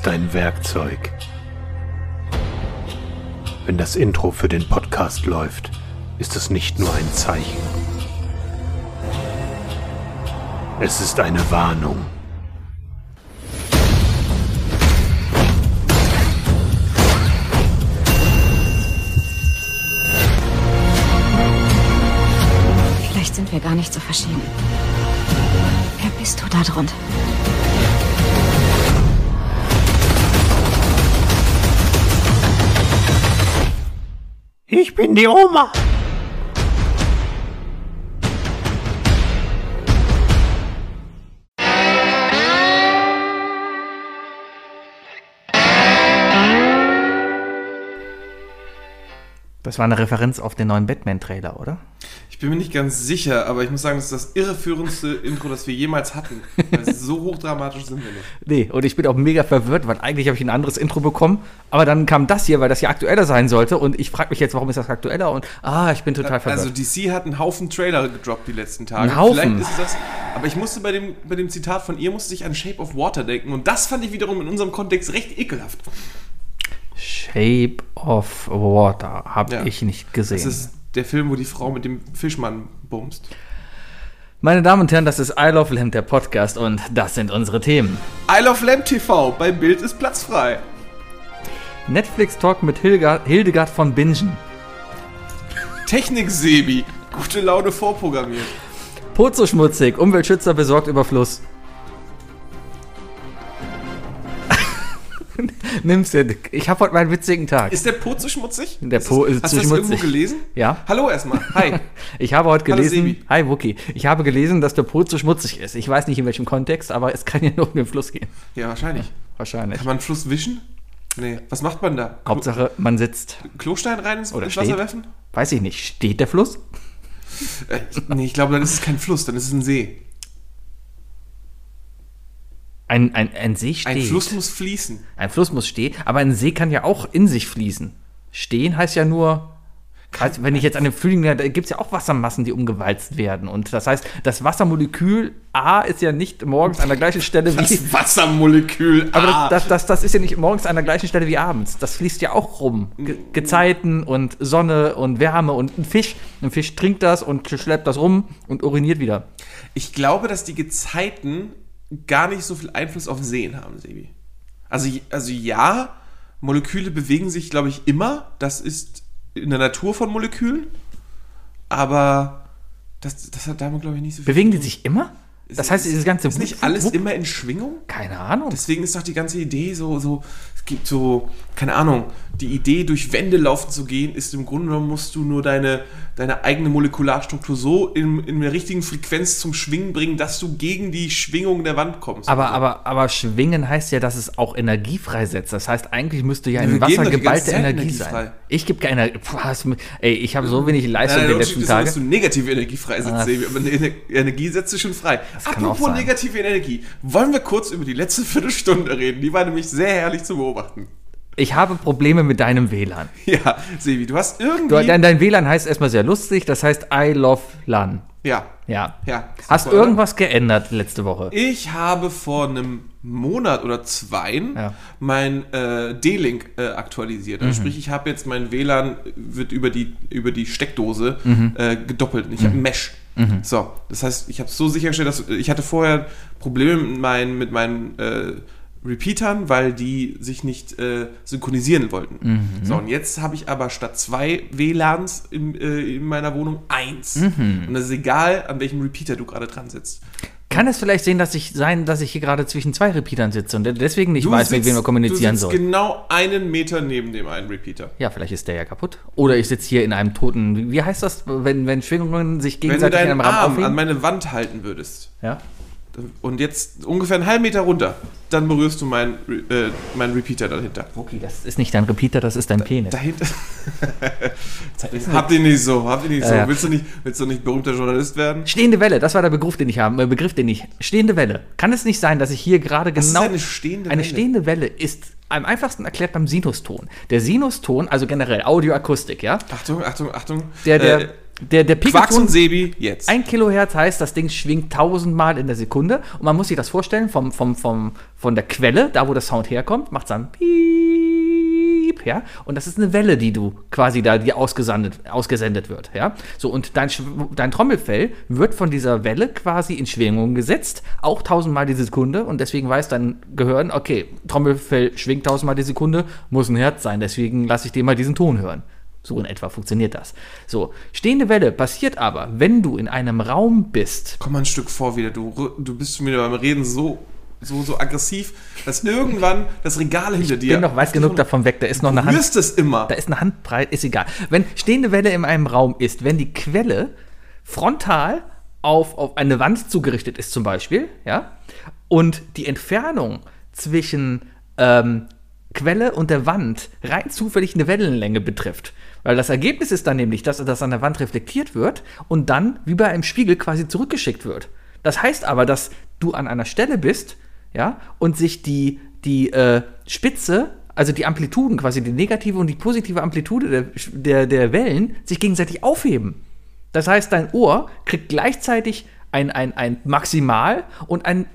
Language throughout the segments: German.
ist ein Werkzeug. Wenn das Intro für den Podcast läuft, ist es nicht nur ein Zeichen. Es ist eine Warnung. Vielleicht sind wir gar nicht so verschieden. Wer bist du da drunter? Ich bin die Oma. Das war eine Referenz auf den neuen Batman-Trailer, oder? Ich bin mir nicht ganz sicher, aber ich muss sagen, das ist das irreführendste Intro, das wir jemals hatten. Weil so hochdramatisch sind wir nicht. Nee, und ich bin auch mega verwirrt, weil eigentlich habe ich ein anderes Intro bekommen, aber dann kam das hier, weil das hier aktueller sein sollte und ich frage mich jetzt, warum ist das aktueller und ah, ich bin total verwirrt. Also DC hat einen Haufen Trailer gedroppt die letzten Tage. Ein Haufen? Vielleicht ist das. Aber ich musste bei dem, bei dem Zitat von ihr musste ich an Shape of Water denken und das fand ich wiederum in unserem Kontext recht ekelhaft. Shape of Water habe Ja. ich nicht gesehen. Das ist der Film, wo die Frau mit dem Fischmann bumst. Meine Damen und Herren, das ist I Love Lamp, der Podcast und das sind unsere Themen. I Love Lamp TV, bei Bild ist Platz frei. Netflix Talk mit Hildegard, Hildegard von Bingen. Technik-Sebi, gute Laune vorprogrammiert. Pozo schmutzig, Umweltschützer besorgt über Fluss. Nimm's dir. Ich habe heute meinen witzigen Tag. Ist der Po zu schmutzig? Der Po ist Hast zu du das irgendwo schmutzig. gelesen? Ja. Hallo erstmal. Hi. Ich habe heute Hallo, gelesen, Sebi. hi Wookie, ich habe gelesen, dass der Po zu schmutzig ist. Ich weiß nicht in welchem Kontext, aber es kann ja nur um den Fluss gehen. Ja, wahrscheinlich. Wahrscheinlich. Kann man einen Fluss wischen? Nee. Was macht man da? Hauptsache, man sitzt. Klostein rein ins, Oder ins Wasser werfen? Weiß ich nicht, steht der Fluss? Äh, nee, ich glaube, dann ist es kein Fluss, dann ist es ein See. Ein, ein, ein See steht. Ein Fluss muss fließen. Ein Fluss muss stehen, aber ein See kann ja auch in sich fließen. Stehen heißt ja nur, heißt, wenn ich jetzt an den Frühling, da gibt es ja auch Wassermassen, die umgewalzt werden. Und das heißt, das Wassermolekül A ist ja nicht morgens an der gleichen Stelle wie. Das Wassermolekül. Aber ah. das, das, das ist ja nicht morgens an der gleichen Stelle wie abends. Das fließt ja auch rum. Ge Gezeiten und Sonne und Wärme und ein Fisch. Ein Fisch trinkt das und schleppt das rum und uriniert wieder. Ich glaube, dass die Gezeiten gar nicht so viel Einfluss auf Seen haben, Sebi. Also, also ja, Moleküle bewegen sich, glaube ich, immer. Das ist in der Natur von Molekülen. Aber das, das hat damit, glaube ich, nicht so viel Bewegen die sich immer? Das heißt, dieses ganze Ist nicht alles Wupp, immer in Schwingung? Keine Ahnung. Deswegen ist doch die ganze Idee so, so, es gibt so, keine Ahnung, die Idee, durch Wände laufen zu gehen, ist im Grunde genommen, musst du nur deine, deine eigene Molekularstruktur so in, in der richtigen Frequenz zum Schwingen bringen, dass du gegen die Schwingung der Wand kommst. Aber, aber, aber schwingen heißt ja, dass es auch Energie freisetzt. Das heißt, eigentlich müsste ja Wir geben Wasser geballte Energie Energie sein. Ich gebe keine Energie. Ey, ich habe so wenig Leistung Nein, die der letzten Unterschied ist, Tage. dass du negative Energie freisetzt, Ah. Aber Energie setzt du schon frei. Kann Apropos negative Energie, wollen wir kurz über die letzte Viertelstunde reden? Die war nämlich sehr herrlich zu beobachten. Ich habe Probleme mit deinem WLAN. Ja, Sebi, du hast irgendwie... Du, dein, dein WLAN heißt erstmal sehr lustig, das heißt I love LAN. ja, Ja. ja. Hast super, oder? irgendwas geändert letzte Woche? Ich habe vor einem Monat oder zweien Ja. mein äh, D-Link äh, aktualisiert. Mhm. Also sprich, ich habe jetzt mein WLAN wird über die, über die Steckdose Mhm. äh, gedoppelt. Ich habe Mesh. So, das heißt, ich habe so sichergestellt, dass ich hatte vorher Probleme mit meinen, mit meinen äh, Repeatern, weil die sich nicht äh, synchronisieren wollten. Mhm. So, und jetzt habe ich aber statt zwei WLANs in, äh, in meiner Wohnung eins. Mhm. Und es ist egal, an welchem Repeater du gerade dran sitzt. Kann es vielleicht sehen, dass ich sein, dass ich hier gerade zwischen zwei Repeatern sitze und deswegen nicht Du weiß, mit sitzt- wem wir kommunizieren du sitzt soll? genau einen Meter neben dem einen Repeater. Ja, vielleicht ist der ja kaputt. Oder ich sitze hier in einem toten. Wie heißt das, wenn, wenn Schwingungen sich Wenn du gegenseitig in deinen einem Raum Arm an aufheben? meine Wand halten würdest Ja. Und jetzt ungefähr einen halben Meter runter, dann berührst du meinen äh, meinen Repeater dahinter. Okay, das ist nicht dein Repeater, das ist dein Penis. Dahinter. habt ihr nicht so, habt ihr nicht so. Ja, ja. Willst, du nicht, willst du nicht berühmter Journalist werden? Stehende Welle, das war der Begriff, den ich habe. Äh, Begriff, den ich. Stehende Welle. Kann es nicht sein, dass ich hier gerade Was ist genau. eine stehende Eine Welle? stehende Welle ist am einfachsten erklärt beim Sinuston. Der Sinuston, also generell Audioakustik, ja? Achtung, Achtung, Achtung. Der- der- äh, Der, der Quacks Pikaton, und Sebi, jetzt. ein Kilohertz heißt, das Ding schwingt tausendmal in der Sekunde. Und man muss sich das vorstellen, vom, vom, vom, von der Quelle, da wo der Sound herkommt, macht es dann Piep, ja. Und das ist eine Welle, die du quasi da, die ausgesendet, ausgesendet wird, ja. So, und dein, dein Trommelfell wird von dieser Welle quasi in Schwingung gesetzt, auch tausendmal die Sekunde. Und deswegen weiß dein Gehirn, okay, Trommelfell schwingt tausendmal die Sekunde, muss ein Herz sein. Deswegen lasse ich dir mal diesen Ton hören. So in etwa funktioniert das. So, stehende Welle passiert aber, wenn du in einem Raum bist. Komm mal ein Stück vor wieder. Du, du bist wieder beim Reden so, so, so aggressiv, dass irgendwann das Regal hinter Ich dir. bin noch weit genug davon weg, da ist noch eine Du Hand. rührst es immer. Da ist eine Handbreit, ist egal. Wenn stehende Welle in einem Raum ist, wenn die Quelle frontal auf, auf eine Wand zugerichtet ist, zum Beispiel, ja, und die Entfernung zwischen ähm, Quelle und der Wand rein zufällig eine Wellenlänge betrifft. Weil das Ergebnis ist dann nämlich, dass das an der Wand reflektiert wird und dann wie bei einem Spiegel quasi zurückgeschickt wird. Das heißt aber, dass du an einer Stelle bist, ja, und sich die, die äh, Spitze, also die Amplituden, quasi die negative und die positive Amplitude der, der, der Wellen, sich gegenseitig aufheben. Das heißt, dein Ohr kriegt gleichzeitig ein, ein, ein Maximal und ein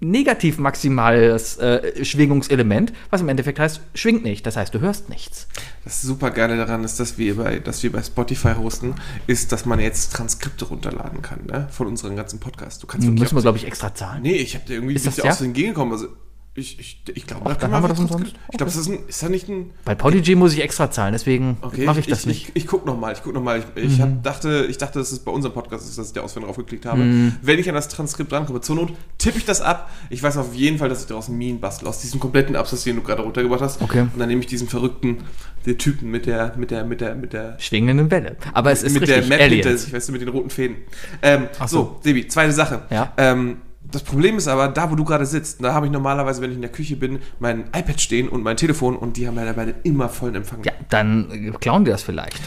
negativ maximales äh, Schwingungselement, was im Endeffekt heißt, schwingt nicht. Das heißt, du hörst nichts. Das super geile daran ist, dass wir bei, dass wir bei Spotify hosten, ist, dass man jetzt Transkripte runterladen kann, ne? Von unseren ganzen Podcasts. Du kannst Müssen wir, glaube ich, extra zahlen. Nee, ich habe dir irgendwie Ist das ja? aus den Gegend gekommen. Also ich, ich, ich glaube, da kann man wir einfach das Transkript- umsonst. Ich glaube, das ist, ein, ist da nicht ein. Bei Podigy muss ich extra zahlen, deswegen Okay, mache ich das ich, nicht. Ich, ich guck noch mal, ich guck noch mal. Ich, ich hab, dachte, ich dachte, dass es bei unserem Podcast ist, dass ich da auswendig drauf geklickt habe. Mhm. Wenn ich an das Transkript rankomme, zur Not tippe ich das ab. Ich weiß auf jeden Fall, dass ich daraus einen Meme bastel, aus diesem kompletten Absatz, den du gerade runtergebracht hast. Okay. Und dann nehme ich diesen verrückten, den Typen mit der, mit der, mit der, mit der Schwingende Welle. Aber es ist mit richtig, der Map hinter Aliens. sich, weißt du, mit den roten Fäden. Ähm, Ach so. so. Sebi, zweite Sache. Ja. Ähm, das Problem ist aber, da wo du gerade sitzt, da habe ich normalerweise, wenn ich in der Küche bin, mein iPad stehen und mein Telefon und die haben leider beide immer vollen Empfang. Ja, dann äh, klauen die das vielleicht.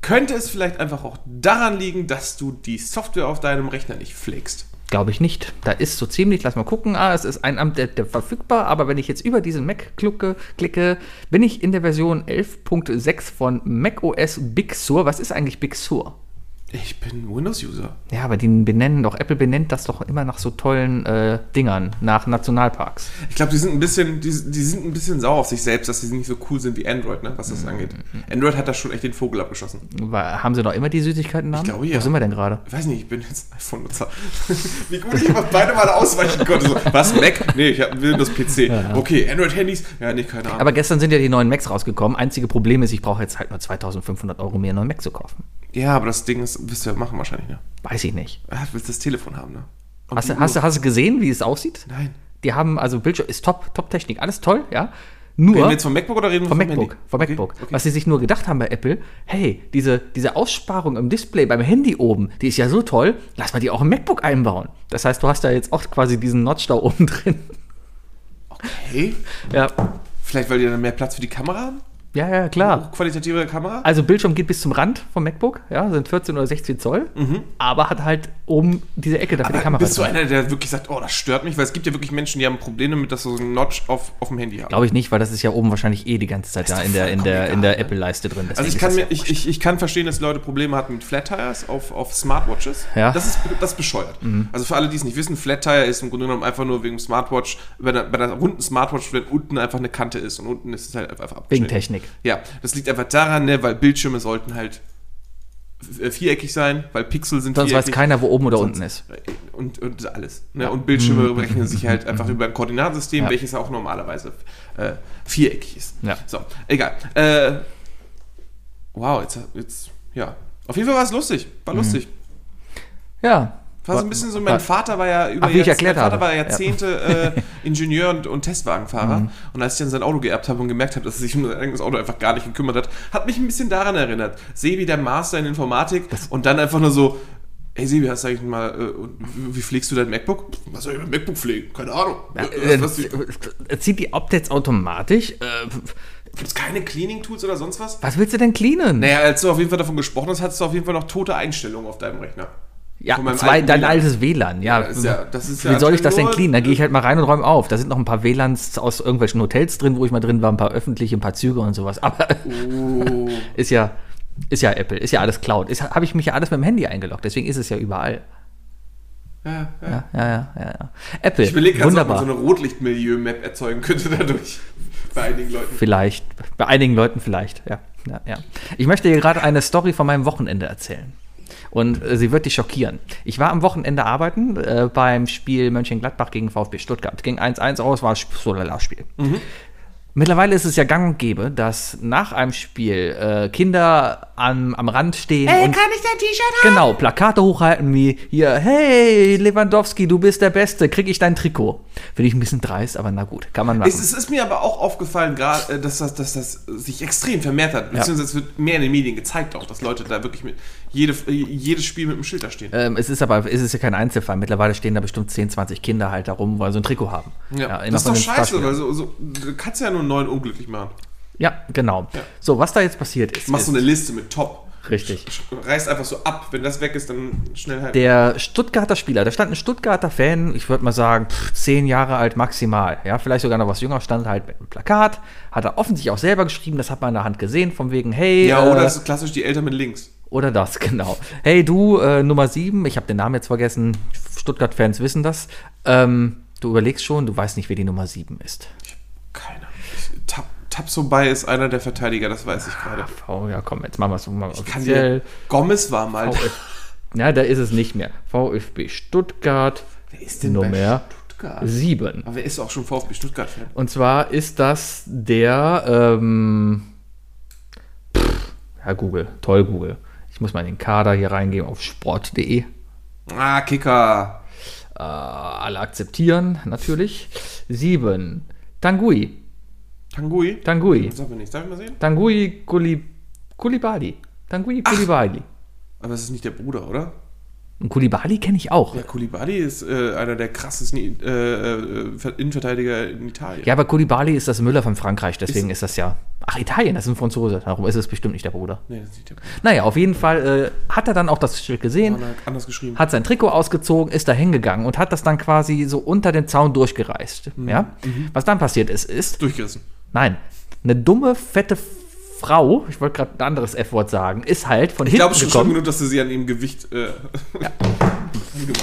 Könnte es vielleicht einfach auch daran liegen, dass du die Software auf deinem Rechner nicht pflegst? Glaube ich nicht. Da ist so ziemlich, lass mal gucken, ah, es ist ein Amt der, der verfügbar, aber wenn ich jetzt über diesen Mac klicke, klicke, bin ich in der Version 11.6 von macOS Big Sur. Was ist eigentlich Big Sur? Ich bin Windows-User. Ja, aber die benennen doch, Apple benennt das doch immer nach so tollen äh, Dingern, nach Nationalparks. Ich glaube, die sind ein bisschen, die, die sind ein bisschen sauer auf sich selbst, dass sie nicht so cool sind wie Android, ne, was das angeht. Android hat da schon echt den Vogel abgeschossen. War, haben sie noch immer die Süßigkeiten-Namen? Ich glaube, ja. Wo sind wir denn gerade? Ich weiß nicht, ich bin jetzt ein iPhone-Nutzer. Wie gut ich immer beide Mal ausweichen konnte. So, was, Mac? Nee, ich habe einen Windows-PC. Okay, Android-Handys? Ja, nee, keine Ahnung. Aber gestern sind ja die neuen Macs rausgekommen. Einzige Problem ist, ich brauche jetzt halt nur 2500 Euro, mir einen neuen Mac zu kaufen. ja, aber das Ding ist, wirst du ja machen wahrscheinlich, ne? Weiß ich nicht. Ah, Du willst das Telefon haben, ne? Hast du, hast, du, hast du gesehen, wie es aussieht? Nein. Die haben, also Bildschirm ist top, Top-Technik, alles toll, ja. Reden Nur wir jetzt vom MacBook oder reden wir vom vom MacBook, Handy? vom Okay, MacBook. okay. Was sie sich nur gedacht haben bei Apple, hey, diese, diese Aussparung im Display beim Handy oben, die ist ja so toll, lass mal die auch im MacBook einbauen. Das heißt, du hast da jetzt auch quasi diesen Notch da oben drin. Hey, Ja, vielleicht weil die dann mehr Platz für die Kamera haben? Ja, ja, klar. Hochqualitative Kamera? Also Bildschirm geht bis zum Rand vom MacBook, ja, sind 14 oder 16 Zoll, aber hat halt oben diese Ecke dafür die Aber Kamera. bist du einer, der wirklich sagt, oh, das stört mich? Weil es gibt ja wirklich Menschen, die haben Probleme mit, dass so einen Notch auf, auf dem Handy haben. Glaube ich nicht, weil das ist ja oben wahrscheinlich eh die ganze Zeit da in der, in der, in der? Apple-Leiste drin. Also ich Deswegen kann, ist mir, das ja ich, ich, ich kann verstehen, dass Leute Probleme hatten mit Flat Tires auf, auf Smartwatches. Ja. Mhm. Das ist, das ist bescheuert. Also für alle, die es nicht wissen, Flat Tire ist im Grunde genommen einfach nur wegen Smartwatch, bei einer, bei einer runden Smartwatch, wenn unten einfach eine Kante ist und unten ist es halt einfach Wegen abgeschnitten. Technik. Ja, das liegt einfach daran, ne, weil Bildschirme sollten halt viereckig sein, weil Pixel sind Sonst weiß viereckig. keiner, wo oben oder Sonst- unten ist. Und, und alles. Ne? Und Bildschirme berechnen sich halt einfach über ein Koordinatensystem, Mhm. Ja. welches auch normalerweise äh, viereckig ist. Ja. So, egal. Äh, wow, jetzt, jetzt, ja. Auf jeden Fall war es lustig. Mhm. War lustig. Ja. War so ein bisschen so, mein Vater war ja über Ach, wie ich Jahrz- erklärt mein Vater habe. war Ja. Jahrzehnte äh, Ingenieur und, und Testwagenfahrer. Mhm. Und als ich dann sein Auto geerbt habe und gemerkt habe, dass er sich um sein eigenes Auto einfach gar nicht gekümmert hat, hat mich ein bisschen daran erinnert. Sebi, der Master in Informatik und dann einfach nur so, Ey Sebi, hast du eigentlich mal, äh, wie pflegst du dein MacBook? Was soll ich mit MacBook pflegen? Keine Ahnung. Äh, was, was, äh, zieht die Updates automatisch? Äh, Gibt es keine Cleaning-Tools oder sonst was? was willst du denn cleanen? Naja, als du auf jeden Fall davon gesprochen hast, hattest du auf jeden Fall noch tote Einstellungen auf deinem Rechner. Ja, zwei, dein WLAN. altes WLAN. Ja, das ist ja- wie ja soll ich das denn cleanen? Da gehe ich halt mal rein und räume auf. Da sind noch ein paar WLANs aus irgendwelchen Hotels drin, wo ich mal drin war, ein paar öffentliche, ein paar Züge und sowas. Aber Oh. ist ja, Ist ja Apple, ist ja alles Cloud. Habe ich mich ja alles mit dem Handy eingeloggt, deswegen ist es ja überall. Ja, ja. Ja, ja, ja, ja. ja. Apple, Ich überlege gerade, ob man so eine Rotlichtmilieu-Map erzeugen könnte dadurch. Bei einigen Leuten. Vielleicht, bei einigen Leuten vielleicht, ja. ja, ja. Ich möchte dir gerade eine Story von meinem Wochenende erzählen. Und äh, sie wird dich schockieren. Ich war am Wochenende arbeiten äh, beim Spiel Mönchengladbach gegen VfB Stuttgart. Ging 1-1 aus, war so ein Spiel. Mittlerweile ist es ja gang und gäbe, dass nach einem Spiel äh, Kinder am, am Rand stehen und ich dein T-Shirt genau Plakate hochhalten wie hier, hey Lewandowski, du bist der Beste, krieg ich dein Trikot. Finde ich ein bisschen dreist, aber na gut, kann man machen. Es, es ist mir aber auch aufgefallen, gerade, äh, dass das, dass das sich extrem vermehrt hat. Beziehungsweise es wird mehr in den Medien gezeigt auch, dass Leute da wirklich mit jede, äh, jedes Spiel mit einem Schild da stehen. Ähm, es ist aber es ist ja kein Einzelfall. Mittlerweile stehen da bestimmt 10, 20 Kinder halt da rum, weil sie ein Trikot haben. Ja, immer das ist doch scheiße, weil so, so, du kannst ja nur neuen unglücklich machen. Ja, genau. Ja. So, was da jetzt passiert ist, Du machst ist so eine Liste mit Top. richtig. Reißt einfach so ab. Wenn das weg ist, dann schnell halt. Der Stuttgarter Spieler, da stand ein Stuttgarter Fan, ich würde mal sagen, pff, zehn Jahre alt maximal, ja, vielleicht sogar noch was jünger, stand halt mit einem Plakat, hat er offensichtlich auch selber geschrieben, das hat man in der Hand gesehen, von wegen, hey, ja, äh, oder das ist klassisch die Eltern mit links. Oder das, genau. Hey, du, äh, Nummer 7, ich habe den Namen jetzt vergessen, Stuttgart-Fans wissen das. Ähm, du überlegst schon, du weißt nicht, wer die Nummer 7 ist. Keine Ahnung. Ich- Tab, Tabsobay ist einer der Verteidiger, das weiß ich gerade. Oh, ja, komm, jetzt machen wir es mal Kann offiziell. dir, Gomez war mal. VfB. Ja, da ist es nicht mehr. VfB Stuttgart Wer ist denn Nummer Stuttgart? 7. Aber wer ist auch schon VfB Stuttgart-Fan? Und zwar ist das der, ähm, pff, ja, Google, toll Google. Muss mal in den Kader hier reingehen auf sport.de. Ah, Kicker. Äh, alle akzeptieren, natürlich. 7. Tangui. Tangui? Tangui. Sag mir nichts. Darf ich mal sehen? Tangui Kuli, Kulibali. Tangui Kulibali. Aber es ist nicht der Bruder, oder? Und Kulibali kenne ich auch. Ja, Koulibaly ist äh, einer der krassesten äh, äh, Innenverteidiger in Italien. Ja, aber Kulibali ist das Müller von Frankreich, deswegen ist, das ja. Ach, Italien, das ist ein Franzose. Darum ist es bestimmt nicht der Bruder. Nee, das ist nicht der Bruder. Naja, auf jeden Fall äh, hat er dann auch das Schild gesehen, Hat anders geschrieben. hat sein Trikot ausgezogen, ist da hingegangen und hat das dann quasi so unter den Zaun durchgereist. Mhm. Ja? Was dann passiert ist, ist, Durchgerissen. nein, eine dumme, fette Frau, ich wollte gerade ein anderes F-Wort sagen, ist halt von Ich hinten glaube, es ist schon schlimm gekommen. genug, dass du sie an ihrem Gewicht. Äh,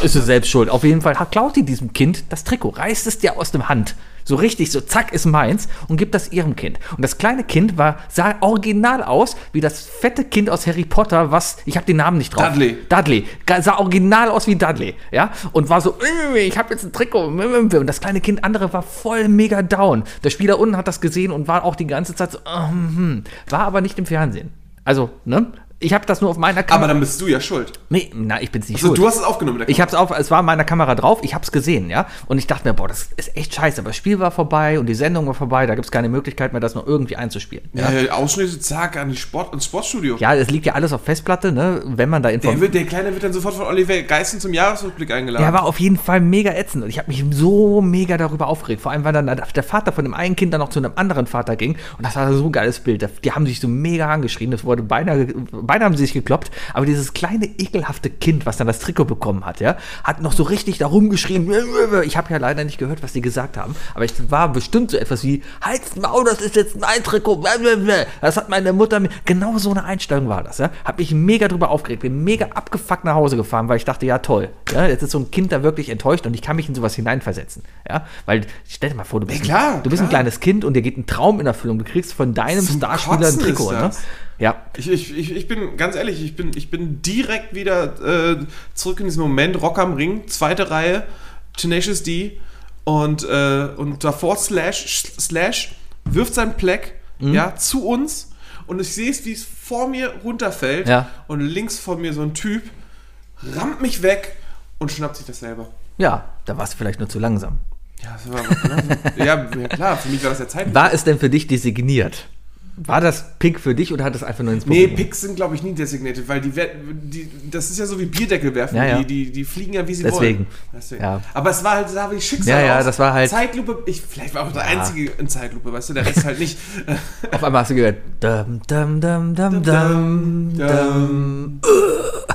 Ist sie selbst schuld. Auf jeden Fall klaut die diesem Kind das Trikot, reißt es dir aus dem Hand. So richtig, so zack, ist meins und gibt das ihrem Kind. Und das kleine Kind war, sah original aus wie das fette Kind aus Harry Potter, was, ich habe den Namen nicht drauf. Dudley. Dudley. Sah original aus wie Dudley, ja. Und war so, "Äh, ich habe jetzt ein Trikot. Und das kleine Kind andere war voll mega down. Der Spieler unten hat das gesehen und war auch die ganze Zeit so, "Ah, hm, hm." war aber nicht im Fernsehen. Also, ne? Ich habe das nur auf meiner aber Kamera. dann bist du ja schuld. Nee, na, ich bin's nicht Also, schuld. du hast es aufgenommen. der Ich hab's auf, es war in meiner Kamera drauf, ich hab's gesehen, ja. Und ich dachte mir, boah, das ist echt scheiße. Aber das Spiel war vorbei und die Sendung war vorbei, da gibt's keine Möglichkeit mehr, das noch irgendwie einzuspielen. Ja. Äh, Ausschnitte, zack, an die Sport, ins Sportstudio. ja es liegt ja alles auf Festplatte, ne? Wenn man da Der, informiert. wird, der Kleine wird dann sofort von Oliver Geissen zum Jahresrückblick eingeladen. Der war auf jeden Fall mega ätzend und ich habe mich so mega darüber aufgeregt. Vor allem, weil dann der Vater von dem einen Kind dann noch zu einem anderen Vater ging und das war so ein geiles Bild. Die haben sich so mega angeschrien, das wurde beinahe, beinahe haben sie sich gekloppt. Aber dieses kleine ekelhafte Kind, was dann das Trikot bekommen hat, ja, hat noch so richtig da rumgeschrien. Ich habe ja leider nicht gehört, was die gesagt haben, aber ich war bestimmt so etwas wie Halt's Maul, das ist jetzt mein Trikot. Das hat meine Mutter mir. Genau so eine Einstellung war das, ja. Hab mich mega drüber aufgeregt, bin mega abgefuckt nach Hause gefahren, weil ich dachte, ja toll, ja, jetzt ist so ein Kind da wirklich enttäuscht und ich kann mich in sowas hineinversetzen, ja, weil stell dir mal vor, du bist, Ja, klar, ein, du bist ein klar. kleines Kind und dir geht ein Traum in Erfüllung, du kriegst von deinem Starspieler ein Trikot, ne? Ja, Ich, ich, ich, bin ganz ehrlich, ich bin, ich bin direkt wieder äh, zurück in diesen Moment. Rock am Ring, zweite Reihe, Tenacious D und, äh, und davor Slash, Slash wirft sein Pleck Mhm. ja, zu uns und ich sehe es, wie es vor mir runterfällt Ja. und links von mir so ein Typ rammt mich weg und schnappt sich das selber. ja, da warst du vielleicht nur zu langsam. Ja, das war ja, ja, klar, für mich war das ja Zeit. War es denn für dich designiert? War das Pick für dich oder hat es einfach nur ins Nee, Publikum? Picks sind, glaube ich, nie designated, weil die, die, das ist ja so wie Bierdeckel werfen. Ja, ja. Die, die, die fliegen ja, wie sie Deswegen. wollen. Deswegen. Ja. Aber es war halt, sah wie Schicksal Ja, ja, aus. das war halt- Zeitlupe, ich, vielleicht war auch der Einzige in Zeitlupe, weißt du, der Rest halt nicht. Auf einmal hast du gehört. Dum, dum, dum, dum, dum, dum.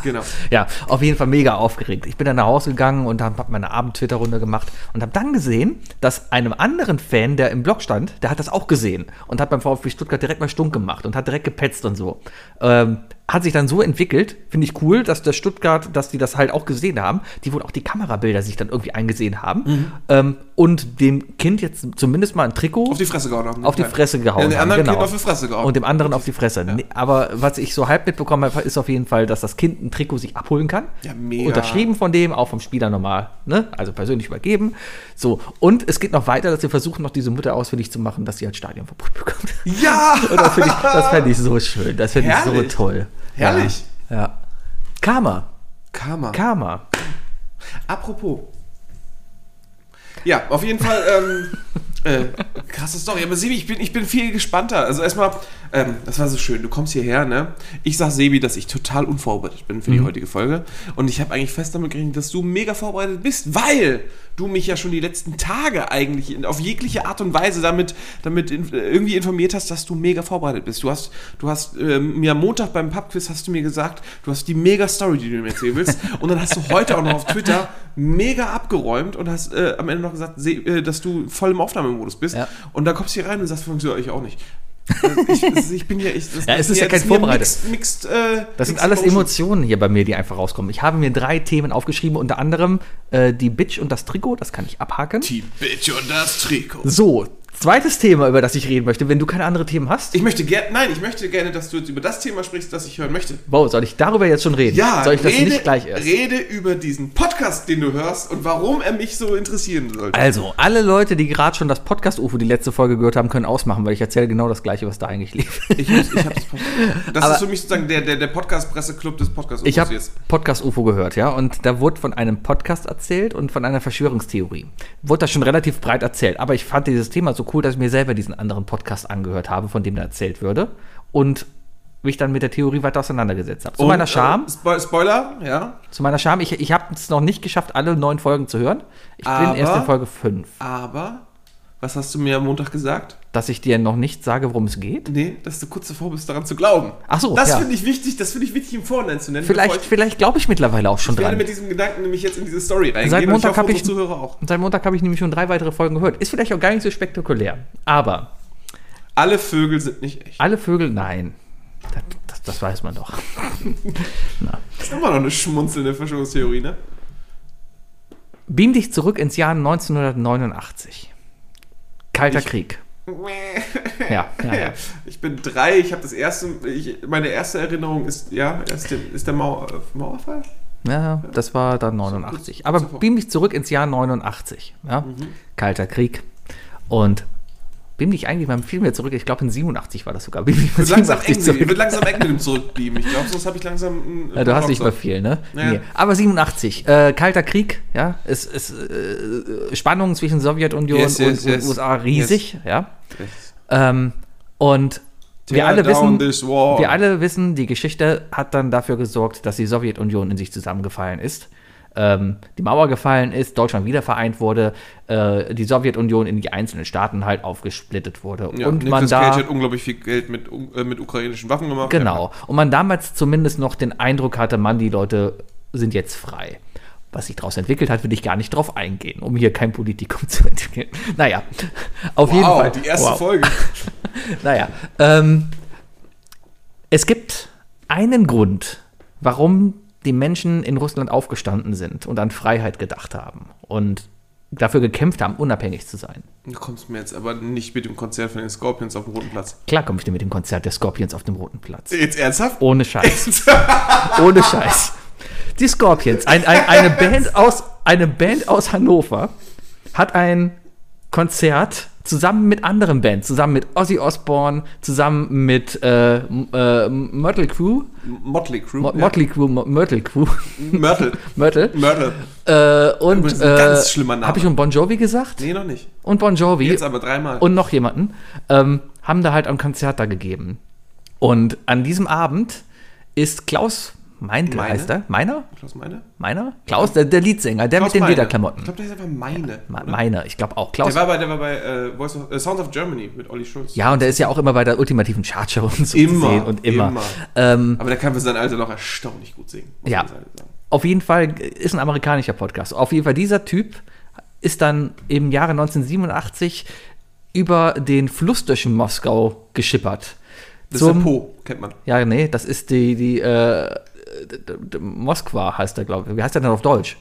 genau. Ja, auf jeden Fall mega aufgeregt. Ich bin dann nach Hause gegangen und habe meine Abend-Twitter-Runde gemacht und habe dann gesehen, dass einem anderen Fan, der im Blog stand, der hat das auch gesehen und hat beim VfB Stuttgart direkt direkt mal stunk gemacht und hat direkt gepetzt und so. Ähm, hat sich dann so entwickelt, finde ich cool, dass der Stuttgart, dass die das halt auch gesehen haben, die wohl auch die Kamerabilder sich dann irgendwie eingesehen haben Mhm. ähm, und dem Kind jetzt zumindest mal ein Trikot Auf die Fresse gehauen haben. auf die Fresse gehauen Ja, den haben. genau. anderen Kind auf die Fresse gehauen. Und dem anderen auf die Fresse. Nee, aber was ich so halb mitbekommen habe, ist auf jeden Fall, dass das Kind ein Trikot sich abholen kann. Ja, mega. Unterschrieben von dem, auch vom Spieler normal, ne? Also persönlich übergeben. So. Und es geht noch weiter, dass wir versuchen, noch diese Mutter ausfindig zu machen, dass sie halt Stadionverbot bekommt. Ja! Und das finde ich, das fände ich so schön. Das finde ich so toll. Herrlich. Ja. ja. Karma. Karma. Karma. Apropos. Ja, auf jeden Fall, ähm, äh, krasse Story. Aber Sebi, ich bin, ich bin viel gespannter. Also erstmal, ähm, das war so schön. Du kommst hierher, ne? Ich sag Sebi, dass ich total unvorbereitet bin für die heutige Folge. Und ich habe eigentlich fest damit gerechnet, dass du mega vorbereitet bist, weil du mich ja schon die letzten Tage eigentlich in, auf jegliche Art und Weise damit, damit in, irgendwie informiert hast, dass du mega vorbereitet bist. Du hast, du hast ähm, mir am Montag beim Pubquiz hast du mir gesagt, du hast die mega Story, die du mir erzählen willst. und dann hast du heute auch noch auf Twitter mega abgeräumt und hast äh, am Ende noch gesagt, äh, dass du voll im Aufnahmemodus bist. Ja. Und dann kommst du hier rein und sagst, so, ich auch nicht. Ich, ich bin ja, ich, das, Ja, es ist das ja kein Vorbereitet. Mixed, mixed, äh, Das sind alles Emotions. Emotionen hier bei mir, die einfach rauskommen. Ich habe mir drei Themen aufgeschrieben, unter anderem äh, die Bitch und das Trikot, das kann ich abhaken. Die Bitch und das Trikot. So, zweites Thema, über das ich reden möchte, wenn du keine andere Themen hast. Ich möchte gerne, nein, ich möchte gerne, dass du jetzt über das Thema sprichst, das ich hören möchte. Wow, soll ich darüber jetzt schon reden? Ja, soll ich das rede, nicht gleich erst? rede über diesen Podcast, den du hörst und warum er mich so interessieren sollte. Also, alle Leute, die gerade schon das Podcast-UFO, die letzte Folge gehört haben, können ausmachen, weil ich erzähle genau das Gleiche, was da eigentlich lief. Ich, ich hab's, das Aber- ist für mich sozusagen der, der, der Podcast-Presseclub des Podcasts. Ich habe. Podcast-UFO gehört, ja, und da wurde von einem Podcast erzählt und von einer Verschwörungstheorie. Wurde das schon relativ breit erzählt, aber ich fand dieses Thema so cool, dass ich mir selber diesen anderen Podcast angehört habe, von dem da erzählt würde und mich dann mit der Theorie weiter auseinandergesetzt habe. Zu Und, meiner Scham, Äh, Spo Spoiler, ja. zu meiner Scham, ich, ich habe es noch nicht geschafft, alle neun Folgen zu hören. Ich bin Aber- erst in Folge 5. Aber, was hast du mir am Montag gesagt? Dass ich dir noch nicht sage, worum es geht. Nee, dass du kurz davor bist, daran zu glauben. Ach so, Das ja. finde ich wichtig, das finde ich wichtig im Vorhinein zu nennen. Vielleicht, ich, vielleicht glaube ich mittlerweile auch schon ich werde dran. mit diesem Gedanken nämlich jetzt in diese Story reingehen. Seit Montag habe ich, unsere Zuhörer auch. seit Montag habe ich nämlich schon drei weitere Folgen gehört. Ist vielleicht auch gar nicht so spektakulär. Aber Alle Vögel sind nicht echt. alle Vögel, nein. Das, das, das weiß man doch. Das ist immer noch eine schmunzelnde Verschwörungstheorie, ne? Beam dich zurück ins Jahr 1989. Kalter Krieg. Ja, ja, ja. Ich bin drei, ich habe das erste, ich, meine erste Erinnerung ist, ja, ist der, ist der Mauer, äh, Mauerfall? Ja, das war dann 89. Aber beam dich zurück ins Jahr 89. Ja? Kalter Krieg. Und beam dich eigentlich mal viel mehr zurück. Ich glaube, in 87 war das sogar. Beam dich Wird langsam eng, zurück. wird langsam eng mit dem Zurückbeamen. Ich glaube, sonst habe ich langsam einen Ja, du hast nicht mehr viel, ne? Ja. Nee. Aber 87, äh, Kalter Krieg, ja, es ist äh, Spannung zwischen Sowjetunion Yes, yes, und, yes. USA riesig, ja. Ähm, und wir alle wissen, wir alle wissen, die Geschichte hat dann dafür gesorgt, dass die Sowjetunion in sich zusammengefallen ist. Ähm, die Mauer gefallen ist, Deutschland wieder vereint wurde, äh, die Sowjetunion in die einzelnen Staaten halt aufgesplittet wurde. Ja, und man Nicolas da Cage hat unglaublich viel Geld mit, äh, mit ukrainischen Waffen gemacht. Genau. Und man damals zumindest noch den Eindruck hatte, Mann, die Leute sind jetzt frei. Was sich daraus entwickelt hat, will ich gar nicht drauf eingehen, um hier kein Politikum zu entwickeln. Naja, auf jeden Wow, Fall. die erste Wow. Folge. Naja, ähm, es gibt einen Grund, warum die Menschen in Russland aufgestanden sind und an Freiheit gedacht haben und dafür gekämpft haben, unabhängig zu sein. Du kommst mir jetzt aber nicht mit dem Konzert von den Scorpions auf dem Roten Platz. Klar komme ich dir mit dem Konzert der Scorpions auf dem Roten Platz. Jetzt ernsthaft? Ohne Scheiß. Ohne Scheiß. Die Scorpions, ein, ein, eine, Band aus, eine Band aus Hannover, hat ein Konzert zusammen mit anderen Bands, zusammen mit Ozzy Osbourne, zusammen mit äh, M- äh, Crew, Motley Crew. Mo Motley Crew, Mo Mötley Crew. Mörtel. Mötley, Mörtel. äh, und Übrigens ein äh, ganz schlimmer Name. habe ich schon Bon Jovi gesagt? Nee, noch nicht. Und Bon Jovi Jetzt aber dreimal. und noch jemanden, ähm, haben da halt ein Konzert da gegeben. Und an diesem Abend ist Klaus Meinte, Meine? heißt er? Meiner? Klaus Meine? Meiner? Klaus, der, der Leadsänger, der Klaus mit den Meine. Ich Lederklamotten. glaube, der ist einfach Meine. Ma- oder? Meiner, ich glaube auch. Der Klaus. war bei, der war bei äh, Voice of, äh, Sounds of Germany mit Olli Schulz. Ja, und der ist ja auch immer bei der ultimativen Chartshow und so Immer, zu sehen und immer. immer. Ähm, Aber der kann für sein Alter noch erstaunlich gut singen. muss Ja. auf jeden Fall ist ein amerikanischer Podcast. Auf jeden Fall dieser Typ ist dann im Jahre 1987 über den Fluss durch Moskau geschippert. Das zum, ist der Po, kennt man. Ja, nee, das ist die, die, äh, Moskwa heißt der, glaube ich. Wie heißt der denn auf Deutsch?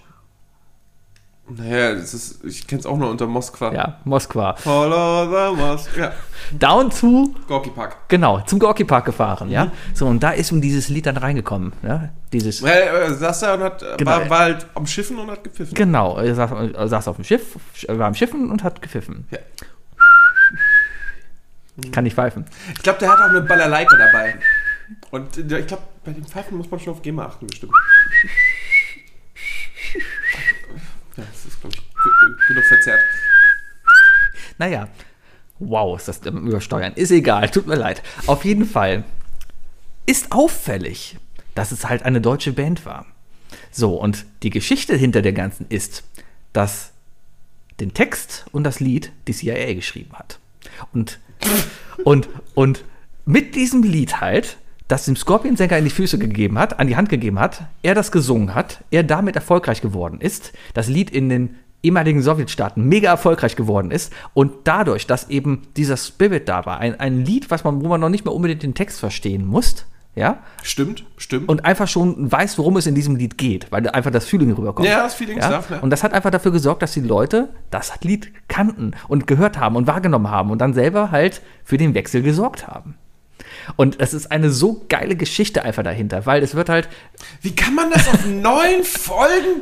Naja, ist, ich kenn's auch nur unter Moskwa. Ja, Moskwa. Follow the Moskwa. Ja, Down zu, Gorky Park. genau, zum Gorki Park gefahren, ja. Mhm. So, und da ist um dieses Lied dann reingekommen, ja. Dieses, Ja, er saß da und hat, Genau. war, war halt am Schiffen und hat gepfiffen. genau, er saß, er saß auf dem Schiff, war am Schiffen und hat gepfiffen. Ja. Ich kann nicht pfeifen. Ich glaube, der hat auch eine Balalaika dabei. Und äh, ich glaube, bei dem Pfeifen muss man schon auf GEMA achten, bestimmt. Ja, das ist, glaube ich, genug verzerrt. Naja, wow, ist das ähm, übersteuern. Ist egal, tut mir leid. Auf jeden Fall ist auffällig, dass es halt eine deutsche Band war. So, und die Geschichte hinter der ganzen ist, dass den Text und das Lied die CIA geschrieben hat. Und, und, und mit diesem Lied halt, das dem Scorpion-Sänger in die Füße gegeben hat, an die Hand gegeben hat, er das gesungen hat, er damit erfolgreich geworden ist, das Lied in den ehemaligen Sowjetstaaten mega erfolgreich geworden ist und dadurch, dass eben dieser Spirit da war, ein, ein Lied, was man, wo man noch nicht mal unbedingt den Text verstehen muss, ja, Stimmt, stimmt. und einfach schon weiß, worum es in diesem Lied geht, weil einfach das Feeling rüberkommt. Ja, das Feeling ist da, klar. Und das hat einfach dafür gesorgt, dass die Leute das Lied kannten und gehört haben und wahrgenommen haben und dann selber halt für den Wechsel gesorgt haben. Und es ist eine so geile Geschichte einfach dahinter, weil es wird halt, Wie kann man das auf neun Folgen?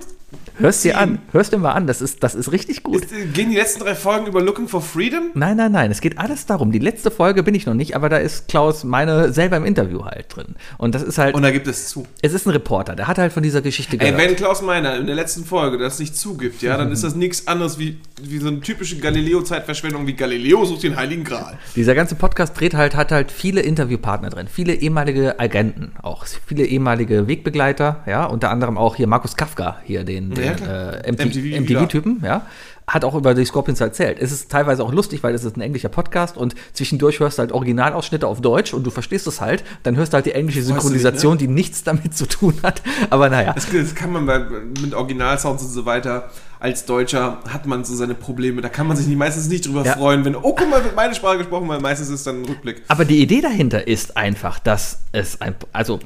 Hörst dir an, hörst dir mal an, das ist, das ist richtig gut. Ist, gehen die letzten drei Folgen über Looking for Freedom? Nein, nein, nein, es geht alles darum. Die letzte Folge bin ich noch nicht, aber da ist Klaus meine selber im Interview halt drin. Und das ist halt, Und da gibt es zu. es ist ein Reporter, der hat halt von dieser Geschichte Ey, gehört. wenn Klaus Meiner in der letzten Folge das nicht zugibt, ja, dann ist das nichts anderes wie, wie so eine typische Galileo-Zeitverschwendung wie Galileo sucht den Heiligen Gral. Dieser ganze Podcast dreht halt, hat halt viele Interviewpartner drin, viele ehemalige Agenten auch, viele ehemalige Wegbegleiter, ja, unter anderem auch hier Markus Kafka, hier den, den Ja. Äh, MT MTV MTV-Typen, ja, hat auch über die Scorpions erzählt. Es ist teilweise auch lustig, weil es ist ein englischer Podcast und zwischendurch hörst du halt Originalausschnitte auf Deutsch und du verstehst es halt, dann hörst du halt die englische du nicht, ne? Synchronisation, die nichts damit zu tun hat, aber naja. Das, das kann man bei, mit Originalsounds und so weiter, als Deutscher hat man so seine Probleme. Da kann man sich nicht, meistens nicht drüber Ja. freuen, wenn, oh, guck mal, wird meine Sprache gesprochen, weil meistens ist dann ein Rückblick. Aber die Idee dahinter ist einfach, dass es ein, also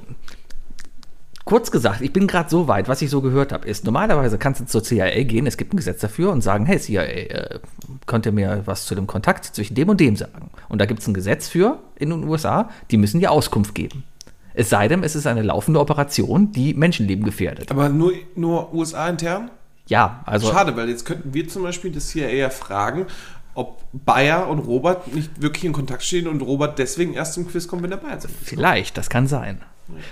kurz gesagt, ich bin gerade so weit, was ich so gehört habe, ist, normalerweise kannst du zur CIA gehen, es gibt ein Gesetz dafür und sagen, hey CIA, äh, könnt ihr mir was zu dem Kontakt zwischen dem und dem sagen? Und da gibt es ein Gesetz für in den USA, die müssen dir Auskunft geben. Es sei denn, es ist eine laufende Operation, die Menschenleben gefährdet. Aber nur, nur USA intern? Ja, also Schade, weil jetzt könnten wir zum Beispiel das CIA ja fragen, ob Bayer und Robert nicht wirklich in Kontakt stehen und Robert deswegen erst zum Quiz kommt, wenn er Bayer ist. Vielleicht, das kann sein.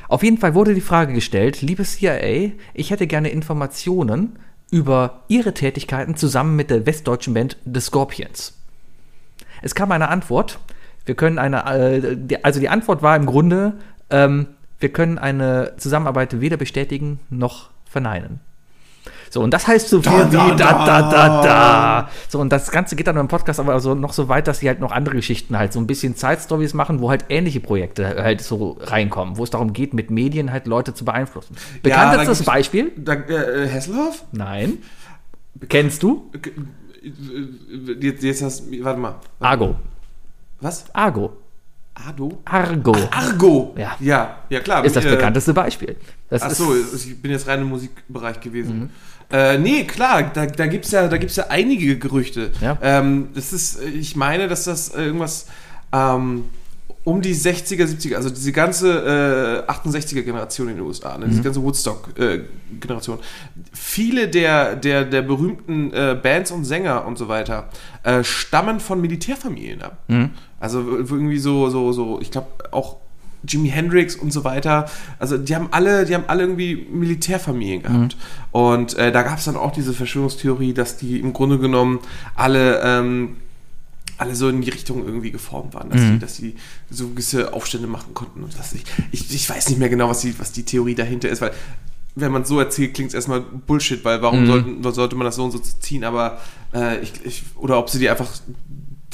Auf jeden Fall wurde die Frage gestellt, liebe CIA, ich hätte gerne Informationen über Ihre Tätigkeiten zusammen mit der westdeutschen Band The Scorpions. Es kam eine Antwort. Wir können eine, äh, also die Antwort war im Grunde, ähm, wir können eine Zusammenarbeit weder bestätigen noch verneinen. So, und das heißt so viel Da, da, wie da, da, da, da. So, und das Ganze geht dann im Podcast aber so noch so weit, dass sie halt noch andere Geschichten halt so ein bisschen Zeitstories machen, wo halt ähnliche Projekte halt so reinkommen, wo es darum geht, mit Medien halt Leute zu beeinflussen. Bekanntestes gibt's- Beispiel? Da, äh, Hesselhoff? Nein. Kennst du? Jetzt, jetzt hast warte mal. Argo. Was? Argo. Ardo? Argo. Argo! Ja. Ja, ja klar. ist das äh, bekannteste Beispiel. Das Ach so, ich bin jetzt rein im Musikbereich gewesen. Äh, nee, klar, da, da gibt es ja, da gibt's ja einige Gerüchte. Ja. Ähm, das ist, äh, ich meine, dass das äh, irgendwas ähm, um die 60er, 70er, also diese ganze äh, 68er Generation in den USA, ne, diese Mhm. ganze Woodstock-Generation. Viele der, der, der berühmten äh, Bands und Sänger und so weiter äh, stammen von Militärfamilien ab. Mhm. Also irgendwie so, so, so, ich glaube auch Jimi Hendrix und so weiter. Also die haben alle, die haben alle irgendwie Militärfamilien gehabt. Und äh, da gab es dann auch diese Verschwörungstheorie, dass die im Grunde genommen alle, ähm, alle so in die Richtung irgendwie geformt waren, dass, die, dass die so gewisse Aufstände machen konnten und was ich, ich. Ich weiß nicht mehr genau, was die, was die Theorie dahinter ist, weil wenn man so erzählt, klingt es erstmal Bullshit, weil warum Mhm. sollten, sollte man das so und so ziehen, aber äh, ich, ich, oder ob sie die einfach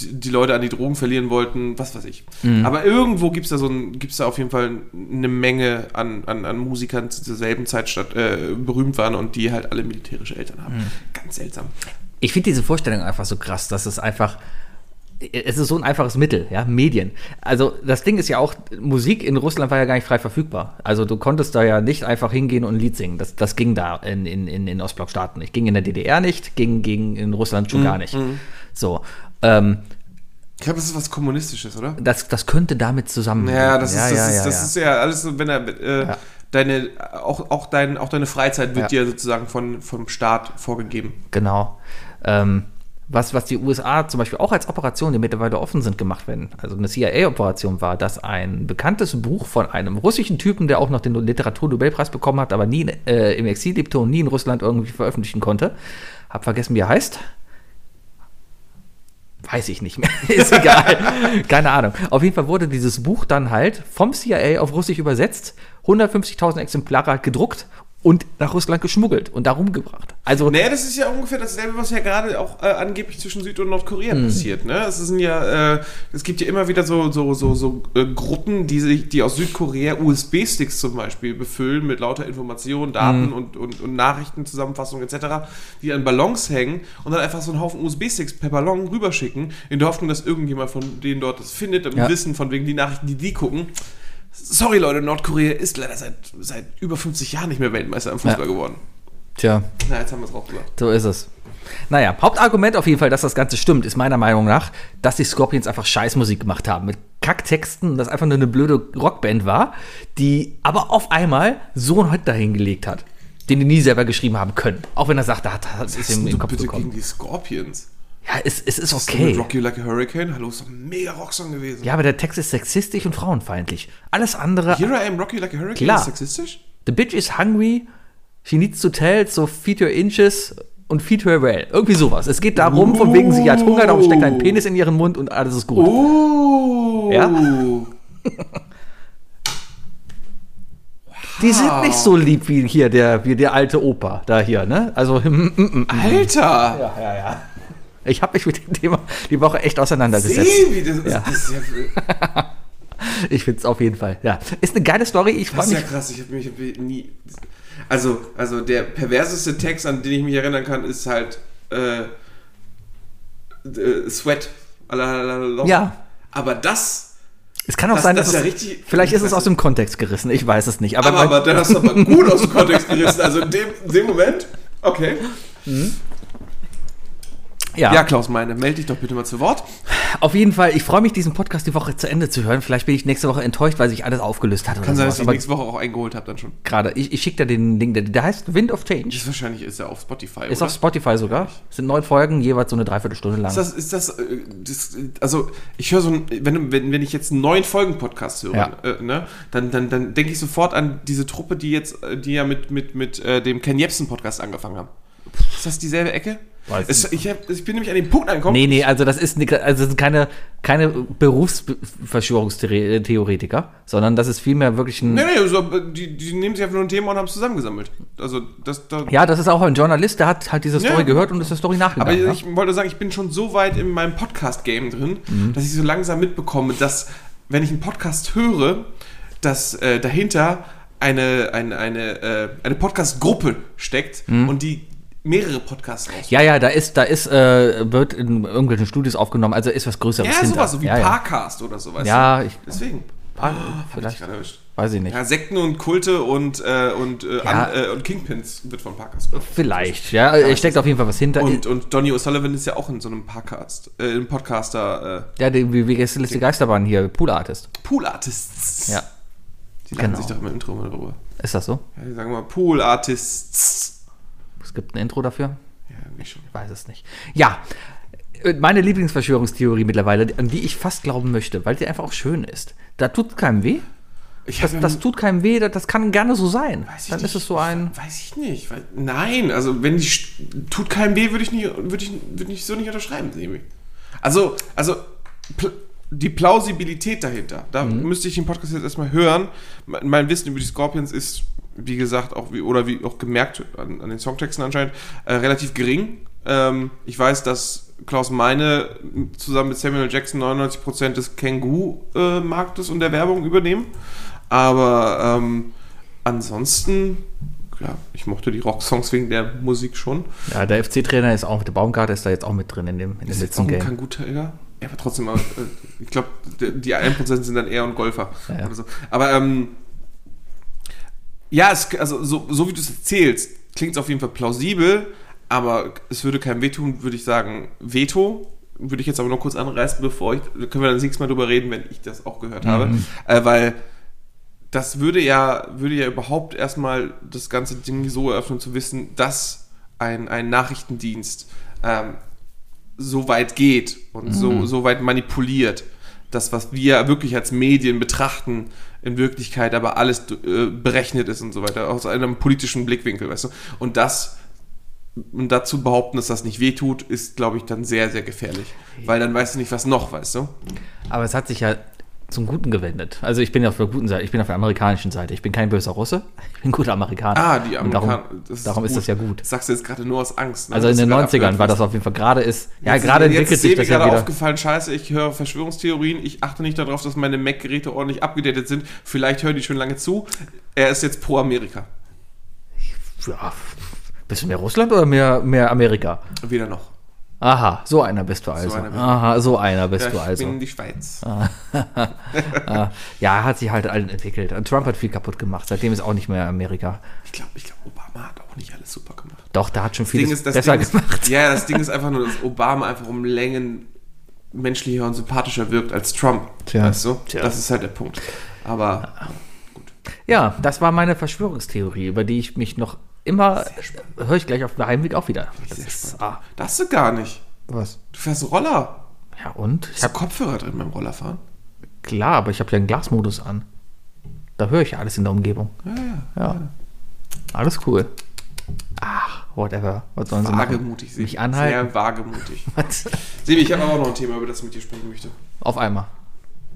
die, die Leute an die Drogen verlieren wollten, was weiß ich. Mhm. Aber irgendwo gibt es da so ein, gibt's da auf jeden Fall eine Menge an, an, an Musikern zu derselben Zeit statt, äh, berühmt waren und die halt alle militärische Eltern haben. Mhm. Ganz seltsam. ich finde diese Vorstellung einfach so krass, dass es einfach es ist so ein einfaches Mittel, ja, Medien. Also das Ding ist ja auch, Musik in Russland war ja gar nicht frei verfügbar. Also du konntest da ja nicht einfach hingehen und ein Lied singen. Das, das ging da in, in, in, in Ostblockstaaten nicht. Ging in der DDR nicht, ging, ging in Russland schon gar nicht. So. Ähm, Ich glaube, das ist was Kommunistisches, oder? das, das könnte damit zusammenhängen. Ja, das, ist, das, ja, ist, ja, das ja. ist ja alles wenn er äh, Ja. deine, auch, auch, dein, auch deine Freizeit wird Ja. dir sozusagen von, vom Staat vorgegeben. Genau. Ähm, was, was die USA zum Beispiel auch als Operationen, die mittlerweile offen sind, gemacht werden, also eine CIA-Operation war, dass ein bekanntes Buch von einem russischen Typen, der auch noch den Literaturnobelpreis bekommen hat, aber nie äh, im Exil lebte und nie in Russland irgendwie veröffentlichen konnte. Hab vergessen, wie er heißt. Weiß ich nicht mehr. Ist egal. Keine Ahnung. Auf jeden Fall wurde dieses Buch dann halt vom CIA auf Russisch übersetzt, 150.000 Exemplare gedruckt und nach Russland geschmuggelt und da rumgebracht. Also Naja, das ist ja ungefähr dasselbe, was ja gerade auch äh, angeblich zwischen Süd- und Nordkorea passiert. Ne? Es sind ja, äh, es gibt ja immer wieder so, so, so, so äh, Gruppen, die sich, die aus Südkorea USB-Sticks zum Beispiel befüllen mit lauter Informationen, Daten und, und, und Nachrichtenzusammenfassungen etc., die an Ballons hängen und dann einfach so einen Haufen USB-Sticks per Ballon rüberschicken, in der Hoffnung, dass irgendjemand von denen dort das findet, im Ja. Wissen von wegen die Nachrichten, die die gucken. Sorry Leute, Nordkorea ist leider seit, seit über 50 Jahren nicht mehr Weltmeister im Fußball Ja. geworden. Tja, Na, jetzt haben wir es auch gesagt. so ist es. Naja, Hauptargument auf jeden Fall, dass das Ganze stimmt, ist meiner Meinung nach, dass die Scorpions einfach Scheißmusik gemacht haben. Mit Kacktexten, das einfach nur eine blöde Rockband war, die aber auf einmal so einen Hit dahingelegt hat, den die nie selber geschrieben haben können. Auch wenn er sagt, da hat Was ihm in den Kopf bitte gekommen. gegen die Scorpions? Ja, es, es ist okay. Rock You Like a Hurricane? Hallo, ist doch ein mega Rocksong gewesen. Ja, aber der Text ist sexistisch und frauenfeindlich. Alles andere. Here I am, Rock You Like a Hurricane Klar. ist sexistisch? The bitch is hungry, she needs to tell, so feed her inches und feed her well. Irgendwie sowas. Es geht darum, von wegen sie hat Hunger, darum steckt ein Penis in ihren Mund und alles ist gut. Oh! Ja? Die sind nicht so lieb wie hier der, wie der alte Opa da hier, ne? Also, Alter! Ich habe mich mit dem Thema die Woche echt auseinandergesetzt. Sehen, wie das, Ja. das ist ja, Ich finde es auf jeden Fall, ja. Ist eine geile Story, ich das ist ja krass. Ich habe mich hab nie. Also, also der perverseste Text, an den ich mich erinnern kann, ist halt äh, äh, Sweat. Alalala. Ja. Aber das. Es kann auch Das- sein, das dass ist ja es, richtig- vielleicht ist es das- aus dem Kontext gerissen, ich weiß es nicht. Aber, Aber, aber dann hast du aber gut aus dem Kontext gerissen. Also in dem, in dem Moment. Okay. Ja. Ja, Klaus Meine, melde dich doch bitte mal zu Wort. Auf jeden Fall, ich freue mich, diesen Podcast die Woche zu Ende zu hören. Vielleicht bin ich nächste Woche enttäuscht, weil sich alles aufgelöst hat. Kann sein, dass ich Aber nächste Woche auch eingeholt habe dann schon. gerade, ich, ich schicke dir den Link, der, der heißt Wind of Change. Ist wahrscheinlich ist er auf Spotify. Ist oder? auf Spotify sogar. Es sind neun Folgen, jeweils so eine Dreiviertelstunde lang. Ist das, ist das, äh, das also ich höre so ein, wenn, wenn, wenn ich jetzt einen neuen Folgen-Podcast höre, Ja. äh, ne, dann, dann, dann denke ich sofort an diese Truppe, die jetzt, äh, die ja mit, mit, mit äh, dem Ken Jebsen-Podcast angefangen haben. Ist das dieselbe Ecke? Es, ich, hab, ich bin nämlich an den Punkt angekommen. Nee, nee, also das ist ni- also das sind keine, keine Berufsverschwörungstheoretiker, sondern das ist vielmehr wirklich ein. Nee, nee, so, die, die nehmen sich einfach nur ein Thema und haben es zusammengesammelt. Also, das, da, Ja, das ist auch ein Journalist, der hat halt diese Story Ja. gehört und ist der Story Aber nachgegangen. ja? ich wollte sagen, ich bin schon so weit in meinem Podcast-Game drin, Mhm. dass ich so langsam mitbekomme, dass, wenn ich einen Podcast höre, dass äh, dahinter eine, eine, eine, äh, eine Podcast-Gruppe steckt und die mehrere Podcasts raus. Ja, ja, da ist, da ist, äh, wird in irgendwelchen Studios aufgenommen, also ist was Größeres Ja, hinter. sowas, so wie ja, ja. Parcast oder sowas. Ja, ich, Deswegen. ah, Hab ich vielleicht, erwischt. weiß ich nicht. Ja, Sekten und Kulte und, äh, und, äh, Ja. an, äh, und Kingpins wird von gemacht. Vielleicht, ja, es steckt auf jeden Fall was hinter. Und, und Donny O'Sullivan ist ja auch in so einem Podcast, äh, im Podcaster äh, ja, die, wie, wie ist die Geisterbahn hier, Pool Artist. Pool Artists. Ja, Die genau. sich doch im Intro mal darüber. ist das so? Ja, die sagen mal Pool Artists. Es gibt ein Intro dafür? Ja, irgendwie schon. Ich weiß es nicht. Ja, äh, meine Lieblingsverschwörungstheorie mittlerweile, an die ich fast glauben möchte, weil sie einfach auch schön ist. Da tut keinem weh. Ich Das, das tut keinem weh, das, das kann gerne so sein. weiß ich Dann nicht. ist es so ein. Weiß ich nicht. Weil, nein, also wenn die tut keinem weh, würde ich nicht, würde ich, würde ich so nicht unterschreiben. Also, also pl die Plausibilität dahinter, da Mhm. müsste ich den Podcast jetzt erstmal hören. Me- Mein Wissen über die Scorpions ist, wie gesagt, auch wie, oder wie auch gemerkt an, an den Songtexten anscheinend, äh, relativ gering. Ähm, ich weiß, dass Klaus Meine zusammen mit Samuel Jackson 99% des Kangoo-Marktes und der Werbung übernehmen. Aber ähm, ansonsten, ja, ich mochte die Rocksongs wegen der Musik schon. Ja, der FC-Trainer ist auch, der Baumgart ist da jetzt auch mit drin in dem, in dem Ist jetzt letzten Game. Kangoo-Träger? Ja, aber trotzdem, äh, ich glaube, die 1% sind dann eher ein Golfer Ja. oder so. Aber ähm, ja, es, also so, so wie du es erzählst, klingt es auf jeden Fall plausibel, aber es würde keinem wehtun, würde ich sagen, Veto. Würde ich jetzt aber noch kurz anreißen, bevor ich, da können wir dann das nächste Mal drüber reden, wenn ich das auch gehört habe. Äh, weil das würde ja, würde ja überhaupt erstmal das ganze Ding so eröffnen, zu wissen, dass ein, ein Nachrichtendienst ähm, so weit geht und so, so weit manipuliert, das, was wir wirklich als Medien betrachten, in Wirklichkeit aber alles äh, berechnet ist und so weiter, aus einem politischen Blickwinkel, weißt du? Und das und dazu behaupten, dass das nicht wehtut, ist, glaube ich, dann sehr, sehr gefährlich. Weil dann weißt du nicht, was noch, weißt du? Aber es hat sich ja zum Guten gewendet. Also ich bin auf der guten Seite, ich bin auf der amerikanischen Seite. Ich bin kein böser Russe, ich bin ein guter Amerikaner. Ah, die Amerikaner. darum, darum ist, das ja gut. Das sagst du jetzt gerade nur aus Angst. ne? Also in den du gerade 90ern war das auf jeden Fall gerade ist, ja Jetzt ist- gerade jetzt entwickelt ist sich das ja gerade wieder. aufgefallen, scheiße, ich höre Verschwörungstheorien, ich achte nicht darauf, dass meine Mac-Geräte ordentlich abgedatet sind. Vielleicht hören die schon lange zu. Er ist jetzt pro Amerika. Ja, bist du mehr Russland oder mehr, mehr Amerika? Weder noch. Aha, so einer bist du also. einer bin ich. Aha, so einer bist Ja, du ich also. bin die Schweiz. Ja, hat sich halt allen entwickelt. Und Trump hat viel kaputt gemacht. Seitdem ist auch nicht mehr Amerika. Ich glaube, ich glaub, Obama hat auch nicht alles super gemacht. Doch, da hat schon das besser Ding ist, gemacht. Ja, das Ding ist einfach nur, dass Obama einfach um Längen menschlicher und sympathischer wirkt als Trump. Tja. Weißt du? Tja. Das ist halt der Punkt. Aber Ja, das war meine Verschwörungstheorie, über die ich mich noch immer, höre ich gleich auf dem Heimweg auch wieder. Das ist, ah, das hast du gar nicht. was? Du fährst Roller. Ja, und? Ich habe Kopfhörer drin beim Rollerfahren? klar, aber ich habe ja einen Glasmodus an. Da höre ich ja alles in der Umgebung. Ja, ja. Ja. Alles cool. Ach, whatever. Was sollen sie machen? Wagemutig, Sebi. Mich anhalten? Sehr wagemutig. Sebi, ich habe auch noch ein Thema, über das ich mit dir sprechen möchte. Auf einmal.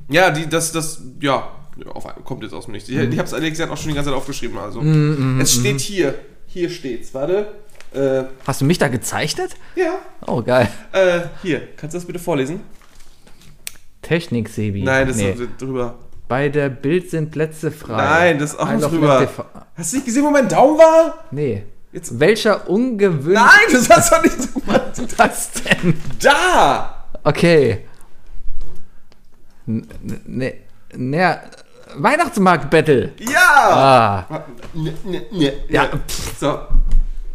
Ja, die, das, das, ja, auf, einmal- kommt jetzt aus dem Nichts. Ich, ich habe es ehrlich gesagt auch schon die ganze Zeit aufgeschrieben. Also, Mm, es steht hier. Hier steht's. Warte. Äh, Hast du mich da gezeichnet? ja. Oh, geil. Äh, hier. Kannst du das bitte vorlesen? Technik, Sebi. Nein, das nee. ist drüber. Bei der Bild sind Plätze frei. Nein, das ist auch drüber. Hast du nicht gesehen, wo mein Daumen war? Nee. Jetzt- Welcher ungewöhnliche. Nein, das hast du nicht gemacht. Was denn? Da! Okay. N- n- Ne, ne, Weihnachtsmarkt-Battle. Ja! Ah, Ne, ne, ne, Ja. So.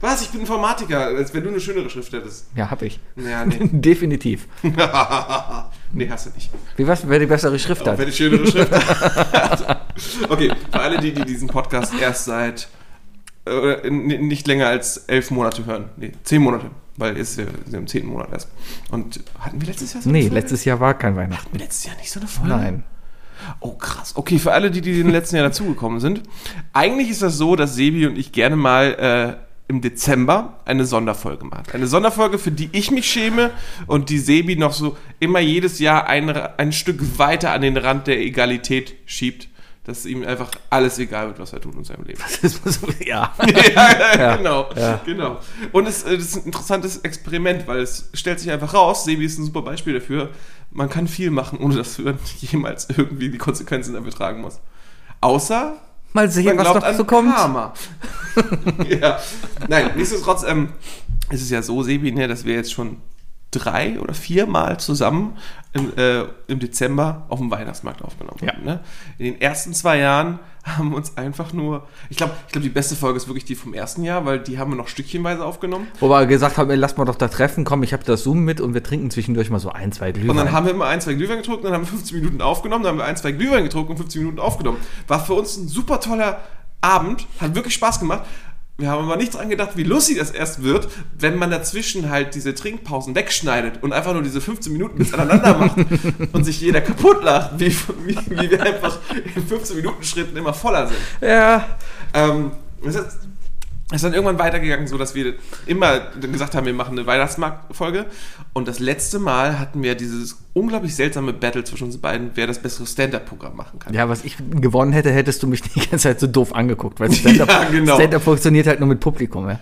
Was? Ich bin Informatiker, als wenn du eine schönere Schrift hättest. ja, hab ich. Ja, nee. Definitiv. nee, hast du nicht. Wie was, wer die bessere Schrift hat? wenn die schönere Schrift hat. okay, für alle, die, die diesen Podcast erst seit äh, nicht länger als elf Monate hören. Nee, zehn Monate. Weil jetzt ja wir sind im zehnten Monat erst. Und hatten wir letztes Jahr so Nee, letztes Jahr war kein Weihnachten. Hatten wir letztes Jahr nicht so eine Folge? Nein. Oh, krass. Okay, für alle, die, die im letzten Jahr dazugekommen sind. Eigentlich ist das so, dass Sebi und ich gerne mal äh, im Dezember eine Sonderfolge machen. Eine Sonderfolge, für die ich mich schäme und die Sebi noch so immer jedes Jahr ein, ein Stück weiter an den Rand der Egalität schiebt. Dass ihm einfach alles egal wird, was er tut in seinem Leben. Muss, ja. ja, genau, ja. genau. Und es, äh, das ist ein interessantes Experiment, weil es stellt sich einfach raus, Sebi ist ein super Beispiel dafür, man kann viel machen, ohne dass man jemals irgendwie die Konsequenzen dafür tragen muss. Außer Mal sehen, was noch so kommt. Karma. ja. Nein, nichtsdestotrotz ähm, ist es ja so, Sebi, ne, dass wir jetzt schon drei oder viermal zusammen im, äh, im Dezember auf dem Weihnachtsmarkt aufgenommen Ja. haben. Ne? In den ersten zwei Jahren haben wir uns einfach nur, ich glaube, ich glaub, die beste Folge ist wirklich die vom ersten Jahr, weil die haben wir noch stückchenweise aufgenommen. Wo wir gesagt haben, ey, lass mal doch da treffen, komm, ich habe das Zoom mit und wir trinken zwischendurch mal so ein, zwei Glühwein. Und dann haben wir immer ein, zwei Glühwein getrunken, dann haben wir 15 Minuten aufgenommen, dann haben wir ein, zwei Glühwein getrunken und 15 Minuten aufgenommen. War für uns ein super toller Abend, hat wirklich Spaß gemacht. Wir haben aber nicht dran gedacht, wie lustig das erst wird, wenn man dazwischen halt diese Trinkpausen wegschneidet und einfach nur diese 15 Minuten miteinander macht und sich jeder kaputt lacht, wie, wie, wie wir einfach in 15 Minuten Schritten immer voller sind. ja, Ähm, ist, es ist dann irgendwann weitergegangen, so dass wir immer gesagt haben, wir machen eine Weihnachtsmarktfolge. Und das letzte Mal hatten wir dieses unglaublich seltsame Battle zwischen uns beiden, wer das bessere Stand-Up-Programm machen kann. ja, was ich gewonnen hätte, hättest du mich die ganze Zeit so doof angeguckt, weil Stand-up Ja, genau. Stand-up funktioniert halt nur mit Publikum, ja.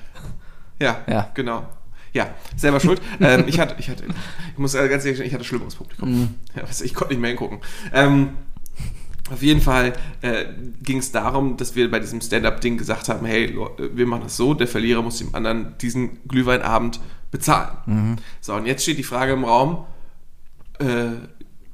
Ja, Ja. genau. Ja, selber schuld. ähm, ich hatte, ich hatte, ich muss ganz ehrlich sagen, ich hatte schlimmeres Publikum. Mhm. Ja, ich konnte nicht mehr hingucken. Ähm, auf jeden Fall äh, ging es darum, dass wir bei diesem Stand-Up-Ding gesagt haben, hey, wir machen das so, der Verlierer muss dem anderen diesen Glühweinabend bezahlen. Mhm. So, und jetzt steht die Frage im Raum, äh,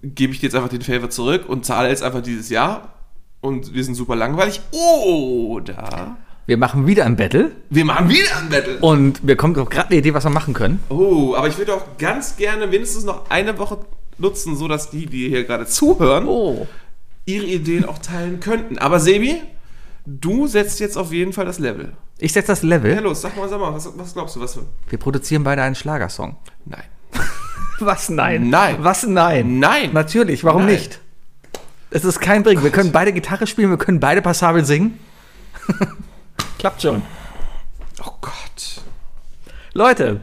gebe ich dir jetzt einfach den Favor zurück und zahle jetzt einfach dieses Jahr und wir sind super langweilig. Oder Wir machen wieder ein Battle wir machen wieder ein Battle. und mir kommt doch gerade eine Idee, was wir machen können. Oh, aber ich würde auch ganz gerne mindestens noch eine Woche nutzen, sodass die, die hier gerade zuhören, Oh. Ihre Ideen auch teilen könnten. Aber Sebi, du setzt jetzt auf jeden Fall das Level. Ich setze das Level. Ja, los, sag mal, sag mal, was, was glaubst du, was? Wir produzieren beide einen Schlagersong. Nein. Was nein? Nein. Was nein? Nein. Natürlich, warum Nein. nicht? Es ist kein Ding. Wir können beide Gitarre spielen, wir können beide passabel singen. Klappt schon. Oh Gott. Leute,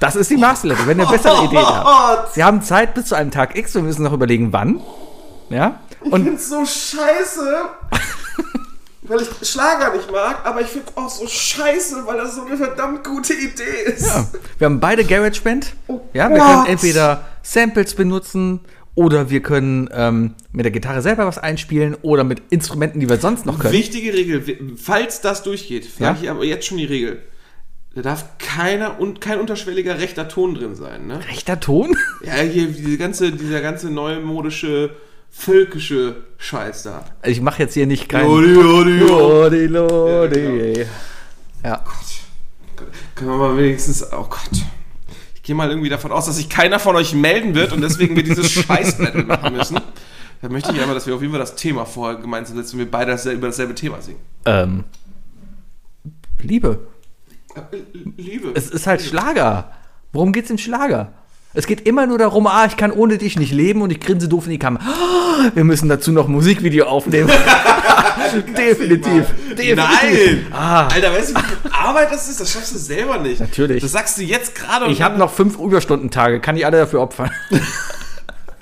das ist die Masterlevel. Wenn ihr bessere Ideen habt. Sie haben Zeit bis zu einem Tag X. Wir müssen noch überlegen, wann. Ja? Ich Und find's so scheiße, weil ich Schlager nicht mag, aber ich find's auch so scheiße, weil das so eine verdammt gute Idee ist. ja, wir haben beide GarageBand. Ja, wir Gott. können entweder Samples benutzen oder wir können ähm, mit der Gitarre selber was einspielen oder mit Instrumenten, die wir sonst noch können. Wichtige Regel, falls das durchgeht, Ja? ich aber jetzt schon die Regel. Da darf keiner und kein unterschwelliger rechter Ton drin sein, ne? Rechter Ton? Ja, hier diese ganze, dieser ganze neumodische, völkische Scheiß da. Ich mache jetzt hier nicht kein. Lodi, lodi, Lodi, Lodi. Ja, Können wir mal wenigstens. Oh Gott. Ich gehe mal irgendwie davon aus, dass sich keiner von euch melden wird und deswegen wir dieses Scheiß-Battle machen müssen. Da möchte ich aber, dass wir auf jeden Fall das Thema vorher gemeinsam setzen und wir beide über dasselbe Thema singen. ähm. Liebe. Äh, Liebe. Es ist halt Schlager. Worum geht's im Schlager? Es geht immer nur darum, ah, ich kann ohne dich nicht leben und ich grinse doof in die Kamera. Ah, wir müssen dazu noch ein Musikvideo aufnehmen. definitiv. Definitiv. Nein! Ah. Alter, weißt du, wie viel Arbeit das ist? Das schaffst du selber nicht. Natürlich. Das sagst du jetzt gerade. Ich habe noch fünf Überstundentage, kann ich alle dafür opfern.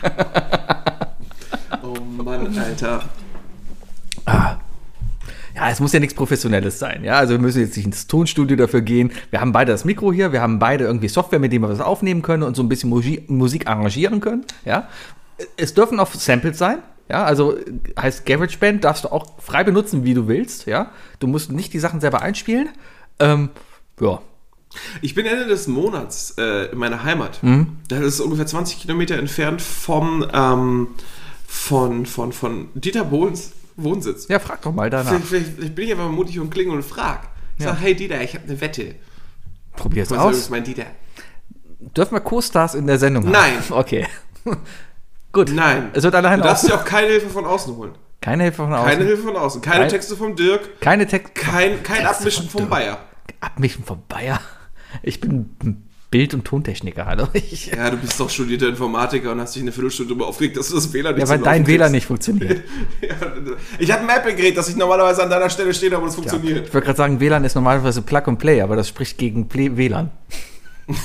Oh Mann, Alter. Ja, es muss ja nichts Professionelles sein. Ja, also wir müssen jetzt nicht ins Tonstudio dafür gehen. Wir haben beide das Mikro hier, wir haben beide irgendwie Software, mit dem wir was aufnehmen können und so ein bisschen Musik, Musik arrangieren können. Ja, es dürfen auch Samples sein. Ja, also heißt GarageBand darfst du auch frei benutzen, wie du willst. Ja, du musst nicht die Sachen selber einspielen. Ähm, ja, Ich bin Ende des Monats äh, in meiner Heimat. Mhm. Das ist ungefähr 20 Kilometer entfernt vom, ähm, von, von, von Dieter Bohlens Wohnsitz. ja, frag doch mal danach. Vielleicht, vielleicht, vielleicht bin ich einfach mutig und klingel und frag. Ich Ja. sag, hey Dieter, ich habe eine Wette. Probier's Was aus. ist mein Dieter? Dürfen wir Co-Stars in der Sendung haben? Nein. Okay. Gut. Nein. Es wird alleine Du darfst dir auch keine Hilfe von außen holen. Keine Hilfe von außen. Keine Hilfe von außen. Keine Kein- Texte vom Dirk. Keine Text. Kein, kein Texte Abmischen von vom. Bayer. Abmischen von Bayer. Ich bin ein Bild- und Tontechniker, hallo. Ich, Ja, du bist doch studierter Informatiker und hast dich eine Viertelstunde darüber aufgeregt, dass du das WLAN nicht ja, weil dein WLAN nicht funktioniert. Ja, ich habe ein Apple-Gerät, das ich normalerweise an deiner Stelle stehe, aber es Ich funktioniert. wollte gerade sagen, WLAN ist normalerweise Plug and Play, aber das spricht gegen Play WLAN.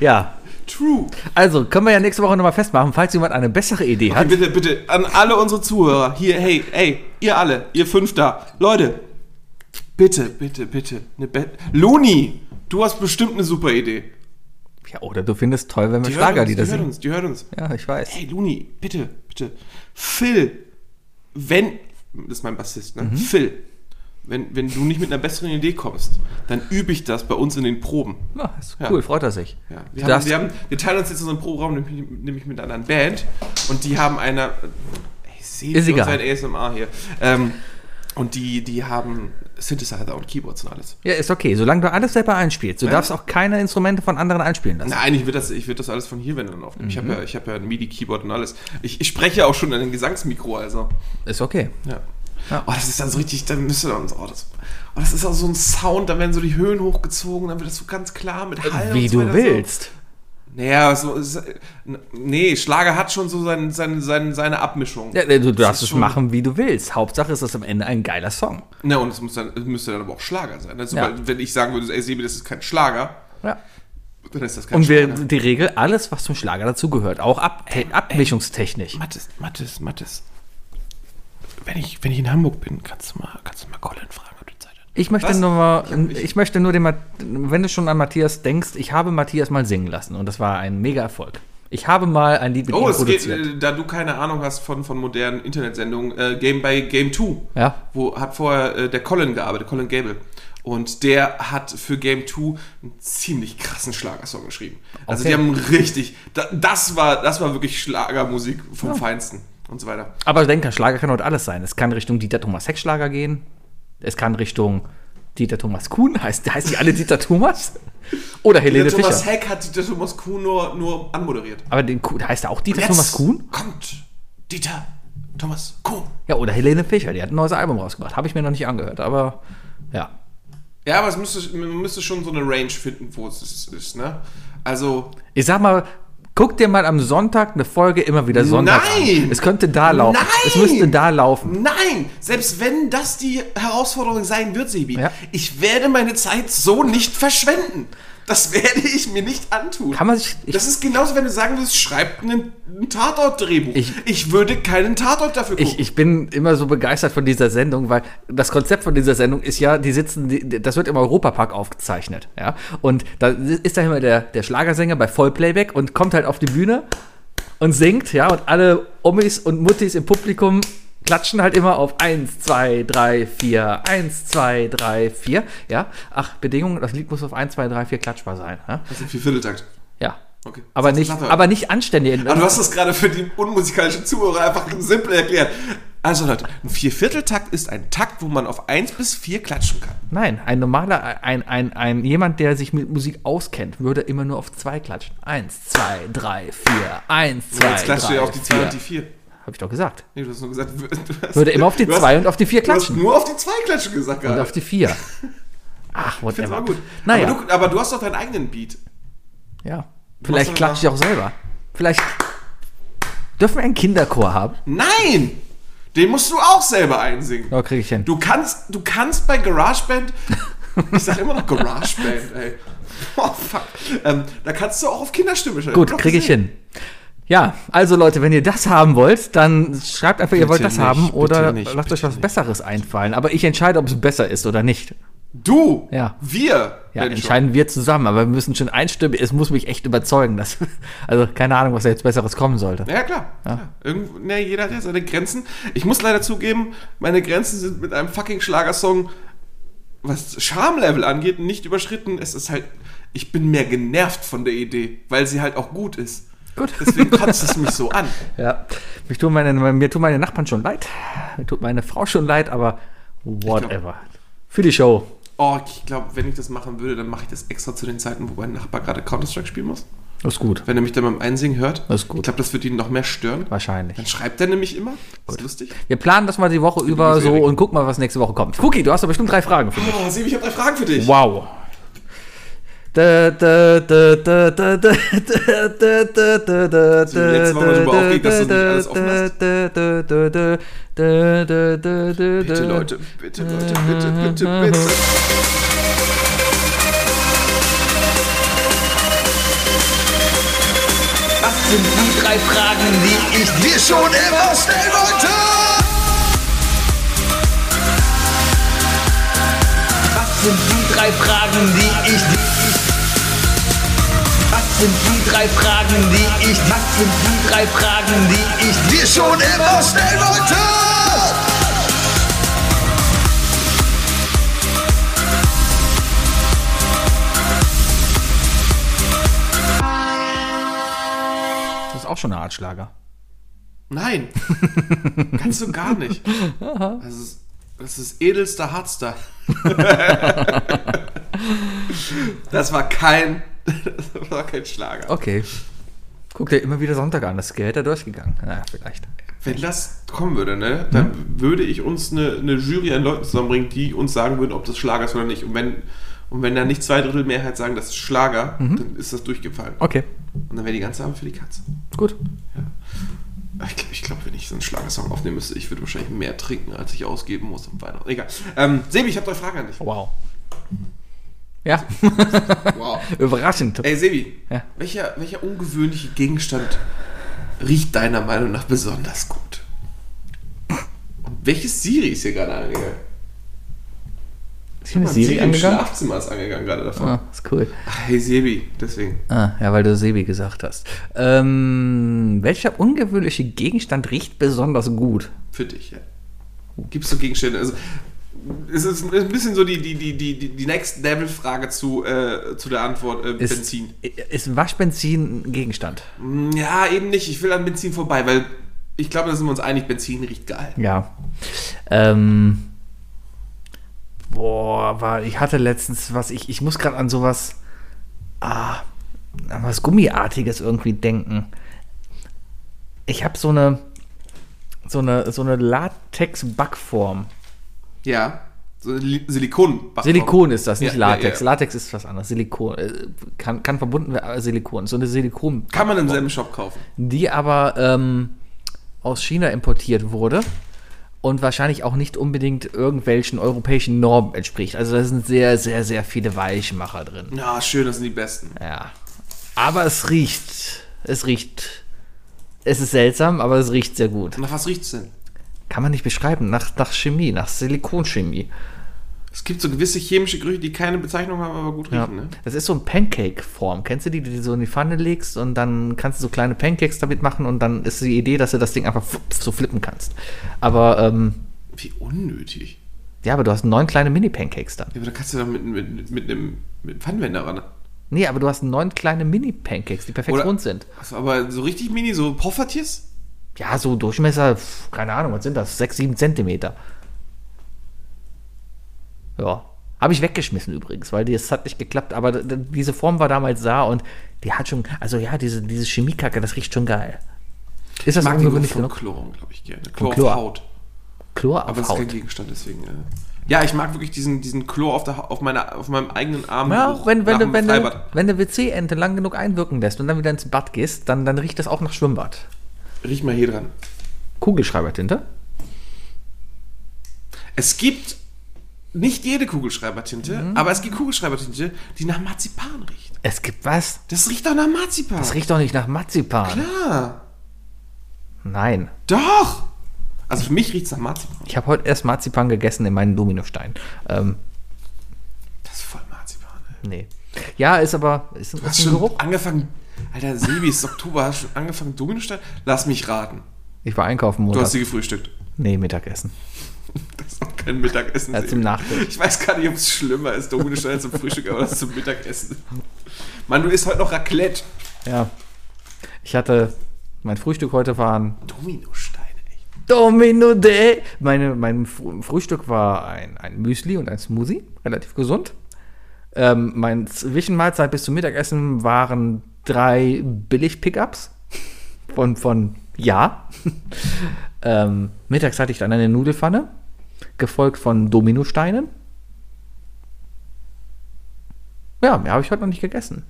ja, True. also können wir ja nächste Woche nochmal festmachen, falls jemand eine bessere Idee Okay, hat. bitte, bitte, an alle unsere Zuhörer, hier, hey, hey, ihr alle, ihr fünf da, Leute, bitte, bitte, bitte, eine Be Luni, du hast bestimmt eine super Idee. Ja, oder du findest toll, wenn wir Schlagerlieder die hört singen. uns, die hört uns. Ja, ich weiß. Hey, Luni, bitte, bitte, Phil, wenn, das ist mein Bassist, Mhm. ne? Phil, wenn, wenn du nicht mit einer besseren Idee kommst, dann übe ich das bei uns in den Proben. Ja, ist Ja. cool, freut er sich. Ja, wir, haben, wir, haben, wir teilen uns jetzt unseren Proberaum nämlich, nämlich mit einer anderen Band und die haben eine. Ey, seht Ist egal. sein ASMR hier. Ähm, und die, die haben Synthesizer und Keyboards und alles. Ja, ist okay, solange du alles selber einspielst. Du Ja. darfst auch keine Instrumente von anderen einspielen lassen. Nein, ich würde das, ich das alles von hier, wenn dann aufnehmen. Mhm. Ich habe ja, ich hab ja ein MIDI-Keyboard und alles. Ich, ich spreche auch schon an den Gesangsmikro, also. Ist okay. Ja. Ja. Oh, das ist dann so richtig, dann müsste dann oh, das, oh, das ist auch so ein Sound, dann werden so die Höhen hochgezogen, dann wird das so ganz klar mit Hall Wie so du willst. So. Naja, so, nee, Schlager hat schon so sein, sein, sein, seine Abmischung. Ja, du darfst es machen, wie du willst. Hauptsache ist das am Ende ein geiler Song. Na, und es, muss dann, müsste dann aber auch Schlager sein. Also, Ja. Wenn ich sagen würde, ey, Sebi, das ist kein Schlager, Ja. dann ist das kein Und Schlager. die Regel, alles, was zum Schlager dazugehört, auch Ab abmischungstechnisch. Mathis, Mathis, Mathis. Wenn ich, wenn ich in Hamburg bin, kannst du mal, kannst du mal Colin fragen, ob du Zeit hast. Ich möchte Was? nur mal, Ich ich, ich- möchte nur den, wenn du schon an Matthias denkst, ich habe Matthias mal singen lassen und das war ein mega Erfolg. Ich habe mal ein Lied mit Oh, ihm es geht, produziert. äh, da du keine Ahnung hast von, von modernen Internetsendungen, äh, Game by Game 2. Ja. Wo hat vorher äh, der Colin gearbeitet, Colin Gable. Und der hat für Game 2 einen ziemlich krassen Schlagersong geschrieben. Also Okay. die haben richtig, da- das war, das war wirklich Schlagermusik vom Feinsten und so weiter. Aber denke, Schlager kann heute alles sein. Es kann Richtung Dieter Thomas Heck Schlager gehen. Es kann Richtung Dieter Thomas Kuhn. Heißt, heißt die alle Dieter Thomas? Oder Helene Thomas Fischer. Heck hat Dieter Thomas Kuhn nur, nur anmoderiert. Aber den Kuhn, heißt er auch Dieter Thomas Kuhn? kommt Dieter Thomas Kuhn. Ja, oder Helene Fischer. Die hat ein neues Album rausgebracht. Habe ich mir noch nicht angehört. Aber ja. Ja, aber es müsste, man müsste schon so eine Range finden, wo es ist, ist ne? Also, Ich sag mal, guck dir mal am Sonntag eine Folge immer wieder Sonntag Nein! an. Es könnte da laufen. Nein! Es müsste da laufen. nein! Selbst wenn das die Herausforderung sein wird, Sebi, Ja. ich werde meine Zeit so nicht verschwenden. Das werde ich mir nicht antun. Kann man sich. Ich, das ist genauso, wenn du sagen würdest, schreib ein, ein Tatort-Drehbuch. Ich- Ich, würde keinen Tatort dafür gucken. ich, ich bin immer so begeistert von dieser Sendung, weil das Konzept von dieser Sendung ist ja, die sitzen, die, das wird im Europapark aufgezeichnet, ja. Und da ist da immer der, der Schlagersänger bei Vollplayback und kommt halt auf die Bühne und singt, ja, und alle Omis und Muttis im Publikum klatschen halt immer auf 1, 2, 3, 4, 1, 2, 3, 4, ja. Ach, Bedingung, das Lied muss auf 1, 2, 3, 4 klatschbar sein, ja. das ist Viervierteltakt. ja. Okay. Aber nicht, aber nicht anständig. Aber du hast das gerade für die unmusikalischen Zuhörer einfach simpel erklärt. Also Leute, ein Viervierteltakt ist ein Takt, wo man auf 1 bis 4 klatschen kann. Nein, ein normaler, ein, ein, ein jemand, der sich mit Musik auskennt, würde immer nur auf zwei klatschen. Eins, zwei, drei, vier. Eins, zwei, Jetzt klatscht drei, du ja auf die 2 vier. und die 4. Hab ich doch gesagt. Nee, du hast nur gesagt, du hast, Würde immer auf die du hast- zwei und auf die vier Du hast klatschen. nur auf die 2 klatschen gesagt Und gerade. auf die vier. Ach, Find's whatever. mal gut. Naja, Aber, du, aber du hast doch deinen eigenen Beat. ja. Vielleicht doch klatsche ich auch selber. Vielleicht dürfen wir einen Kinderchor haben. Nein! Den musst du auch selber einsingen. Ja, kriege ich hin. Du kannst, du kannst bei GarageBand, ich sag immer noch GarageBand, ey. Oh, fuck. Ähm, da kannst du auch auf Kinderstimme schreiben. Gut, kriege ich hin. Ja, also Leute, wenn ihr das haben wollt, dann schreibt einfach, ihr wollt Bitte das nicht, haben bitte oder nicht, lasst euch bitte was nicht. Besseres einfallen. Aber ich entscheide, ob es besser ist oder nicht. Du, Ja. wir, Ja, wenn schon. entscheiden wir zusammen, aber wir müssen schon einstimmen. Es muss mich echt überzeugen. Dass, also keine Ahnung, was da jetzt Besseres kommen sollte. Ja, klar. klar. Irgendwo, ne, jeder hat ja seine Grenzen. Ich muss leider zugeben, meine Grenzen sind mit einem fucking Schlagersong, was Charmlevel angeht, nicht überschritten. Es ist halt, ich bin mehr genervt von der Idee, weil sie halt auch gut ist. Gut. Deswegen kotzt es mich so an. Ja, mich tun meine, mir tun meine Nachbarn schon leid. Mir tut meine Frau schon leid, aber whatever. Für die Show. Oh, ich glaube, wenn ich das machen würde, dann mache ich das extra zu den Zeiten, wo mein Nachbar gerade Counter-Strike spielen muss. Das ist gut. Wenn er mich dann beim Einsingen hört. Das ist gut. Ich glaube, das wird ihn noch mehr stören. Wahrscheinlich. Dann schreibt er nämlich immer. Das ist lustig. Wir planen das mal die Woche über so und gucken mal, was nächste Woche kommt. Cookie, du hast doch bestimmt drei Fragen für mich. Oh, Sebi, ich habe drei Fragen für dich. Wow. Da, da, da, da, da, da, da, da, da, da, da, dich letzte Woche darüber da, aufgeregt, dass du nicht alles offen hast? Bitte. Leute, bitte, Leute, bitte, bitte, bitte. Was sind die drei Fragen, die ich dir schon immer stellen wollte? Was sind die drei Fragen, die ich dir... Was sind die drei Fragen, die ich... Was sind die drei Fragen, die ich dir schon immer stellen wollte? Das ist auch schon eine Art Schlager. Nein. Kannst du gar nicht. Das ist, das ist edelster Hardstyle. das war kein. Das war kein Schlager. Okay. Guck dir immer wieder Sonntag an, das Geld da durchgegangen. Na, vielleicht. Wenn das kommen würde, ne, dann würde ich uns eine, eine Jury an Leuten zusammenbringen, die uns sagen würden, ob das Schlager ist oder nicht. Und wenn, und wenn da nicht zwei Drittel Mehrheit sagen, das ist Schlager, dann ist das durchgefallen. Okay, Und dann wäre die ganze Abend für die Katze. gut. Ich glaube, glaub, wenn ich so einen Schlagersong aufnehmen müsste, ich würde wahrscheinlich mehr trinken, als ich ausgeben muss am Weihnachten. Egal. Ähm, Sebi, ich habe drei Fragen an dich. Wow. Ja, Wow. überraschend. Ey, Sebi, Ja. welcher, welcher ungewöhnliche Gegenstand riecht deiner Meinung nach besonders gut? Und welches Siri ist hier gerade angegangen? Ist hier eine Siri im angegangen? Schlafzimmer ist angegangen gerade davon. Ah, ist cool. Ach, hey Sebi, deswegen. Ah, ja, weil du Sebi gesagt hast. Ähm, welcher ungewöhnliche Gegenstand riecht besonders gut? Für dich, ja. Gibst du Gegenstände? Also, Es ist ein bisschen so die, die, die, die, die- die Next Level Frage zu, äh, zu der Antwort äh, Ist, Benzin. Ist Waschbenzin ein Gegenstand? Ja, eben nicht. Ich will an Benzin vorbei, weil ich glaube, da sind wir uns einig, Benzin riecht geil. Ja. Ähm. Boah, war, ich hatte letztens was, ich, ich muss gerade an sowas, ah, an was Gummiartiges irgendwie denken. Ich habe so eine, so eine, so eine Latex-Backform. Ja. So Li- Silikon. Silikon ist das, nicht Ja, ja, Latex. ja. Latex ist was anderes. Silikon. äh, Kann, kann verbunden werden, aber Silikon. So eine Silikon. Kann man im selben Shop kaufen. die aber ähm, aus China importiert wurde und wahrscheinlich auch nicht unbedingt irgendwelchen europäischen Normen entspricht. Also da sind sehr, sehr, sehr viele Weichmacher drin. Ja, schön, das sind die besten. Ja. Aber es riecht. Es riecht. Es ist seltsam, aber es riecht sehr gut. Nach was riecht's denn? Kann man nicht beschreiben. Nach, nach Chemie, nach Silikonchemie. Es gibt so gewisse chemische Gerüche, die keine Bezeichnung haben, aber gut Ja. riechen, ne? Das ist so ein Pancake-Form. Kennst du die, die du so in die Pfanne legst und dann kannst du so kleine Pancakes damit machen und dann ist die Idee, dass du das Ding einfach so flippen kannst. Aber, ähm, Wie unnötig. ja, aber du hast neun kleine Mini-Pancakes da. Ja, aber da kannst du doch mit, mit, mit, einem mit Pfannenwender ran. Nee, aber du hast neun kleine Mini-Pancakes, die perfekt Oder- rund sind. Achso, aber so richtig mini, so Poffertjes? Ja, so Durchmesser, keine Ahnung, was sind das? Sechs, sieben Zentimeter. Ja. Habe ich weggeschmissen übrigens, weil das hat nicht geklappt. Aber diese Form war damals da und die hat schon, also ja, diese, diese Chemiekacke, das riecht schon geil. Ist das Ich mag den ungewöhnlich von? Chlorum, glaube ich, gerne. Chlor, Chlor. auf Haut. Chlor Aber auf es ist kein. Gegenstand, deswegen. Äh. Ja, ich mag wirklich diesen, diesen Chlor auf, der, auf, meiner, auf meinem eigenen Arm. Ja, Geruch wenn, wenn, du, wenn, du, wenn du WC-Ente lang genug einwirken lässt und dann wieder ins Bad gehst, dann, dann riecht das auch nach Schwimmbad. Riech mal hier dran. Kugelschreibertinte? Es gibt nicht jede Kugelschreibertinte, Mhm. aber es gibt Kugelschreibertinte, die nach Marzipan riecht. Es gibt was? Das riecht doch nach Marzipan. Das riecht doch nicht nach Marzipan. Klar. Nein. Doch. Also für mich riecht es nach Marzipan. Ich habe heute erst Marzipan gegessen in meinen Dominostein. Ähm, Das ist voll Marzipan. Ey. nee. Ja, ist aber. Ist, Du ist hast ein schon Geruch? angefangen. Alter, Sebi, es ist Oktober, hast schon angefangen Dominostein? Lass mich raten. Ich war einkaufen Du Montag. hast sie gefrühstückt. Nee, Mittagessen. Das ist auch kein Mittagessen. Ja, zum Nachtisch. Ich weiß gar nicht, ob es schlimmer ist, Dominostein zum Frühstück, aber das zum Mittagessen. Mann, du isst heute noch Raclette. Ja. Ich hatte. Mein Frühstück heute war ein Dominosteine, echt. Domino Day. Meine, mein Fr- Frühstück war ein, ein Müsli und ein Smoothie. Relativ gesund. Ähm, mein Zwischenmahlzeit bis zum Mittagessen waren drei Billig-Pickups. Von, von Ja. ähm, mittags hatte ich dann eine Nudelfanne. Gefolgt von Dominosteinen. Ja, mehr habe ich heute noch nicht gegessen.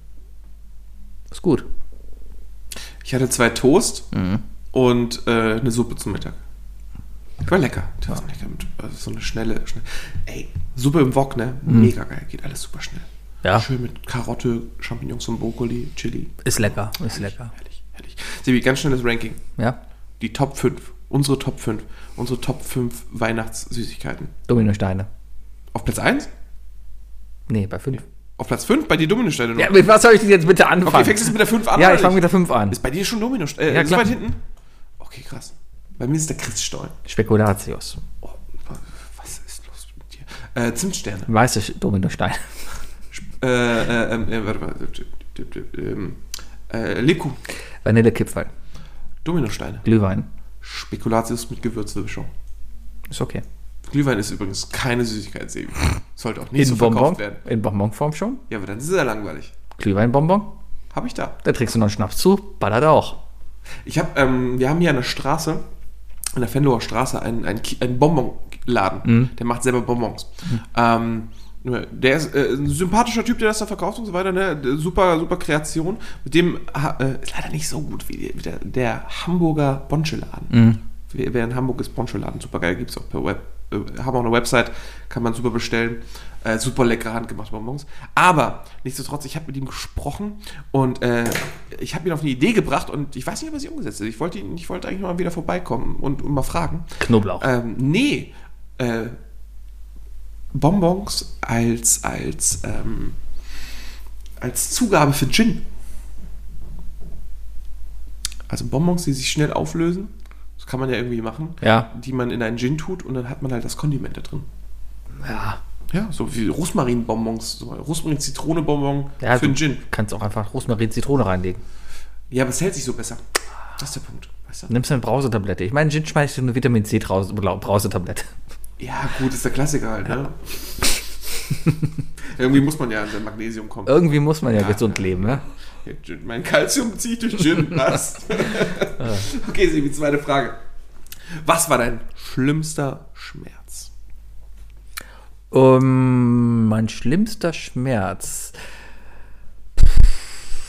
Ist gut. Ich hatte zwei Toast und äh, eine Suppe zum Mittag. War lecker. Die war so lecker. Mit, also so eine schnelle, schnell. Ey, Suppe im Wok, ne? Mega geil. Geht alles super schnell. Ja. Schön mit Karotte, Champignons und Brokkoli, Chili. Ist lecker. Ist lecker. Herrlich, herrlich. Sebi, ganz schnelles Ranking. Ja. Die Top 5. Unsere Top 5. Unsere Top 5 Weihnachtssüßigkeiten. Dominosteine. Auf Platz 1? Nee, bei fünf. Auf Platz 5? Bei dir Dominosteine nur. Ja, mit was soll ich denn jetzt bitte anfangen? okay, fängst du mit der 5 an? Ja, ich fange mit der 5 an. Ist bei dir schon Dominosteine? Äh, Ja, so weit hinten? Okay, krass. Bei mir ist der Christstollen. Spekulatius. Oh, was ist los mit dir? Äh, Zimtsterne. Weiße Dominostein. Äh, äh, ähm, äh, warte mal. Ähm, äh, Lebkuchen. Vanillekipferl. Dominosteine. Glühwein. Spekulatius mit Gewürzmischung. Ist okay. Glühwein ist übrigens keine Süßigkeit, Sebi. Sollte auch nicht In so Bonbon. verkauft werden. In Bonbonform schon. Ja, aber dann ist es ja langweilig. Glühweinbonbon. Habe ich da. Da trägst du noch einen Schnaps zu. Ballert auch. Ich habe, ähm, wir haben hier an der Straße, an der Fenloher Straße, einen, einen, einen Bonbonladen. Der macht selber Bonbons. Ähm, der ist äh, ein sympathischer Typ, der das da verkauft und so weiter. Ne? Super, super Kreation. Mit dem äh, ist leider nicht so gut wie, der, der Hamburger Boncheladen. Wer, wer in Hamburg ist, Boncheladen, super geil. Gibt es auch per Web. Äh, haben auch eine Website, kann man super bestellen. Äh, super leckere handgemachte Bonbons. Aber nichtsdestotrotz, ich habe mit ihm gesprochen und äh, ich habe ihn auf eine Idee gebracht und ich weiß nicht, ob er sie umgesetzt hat. Ich wollte, ihn, ich wollte eigentlich mal wieder vorbeikommen und, und mal fragen. Knoblauch. Ähm, nee, äh, Bonbons als, als, ähm, als Zugabe für Gin. Also Bonbons, die sich schnell auflösen. Das kann man ja irgendwie machen. Ja. Die man in einen Gin tut und dann hat man halt das Kondiment da drin. Ja. Ja, so wie Rosmarinbonbons, so Rosmarin-Zitrone-Bonbon ja für einen Gin. kannst auch einfach Rosmarin Zitrone reinlegen. Ja, aber es hält sich so besser. Das ist der Punkt. Weißt du? Nimmst du eine Brausetablette. Ich meine, Gin schmeißt du eine Vitamin C Trause- Brausetablette. Ja, gut, ist der Klassiker halt, ne? Irgendwie muss man ja an sein Magnesium kommen. Irgendwie muss man ja, Ja. gesund leben, ne? Ja, Mein Kalzium ich durch Gin. Was? okay, Sebi, zweite Frage. Was war dein schlimmster Schmerz? Um, mein schlimmster Schmerz.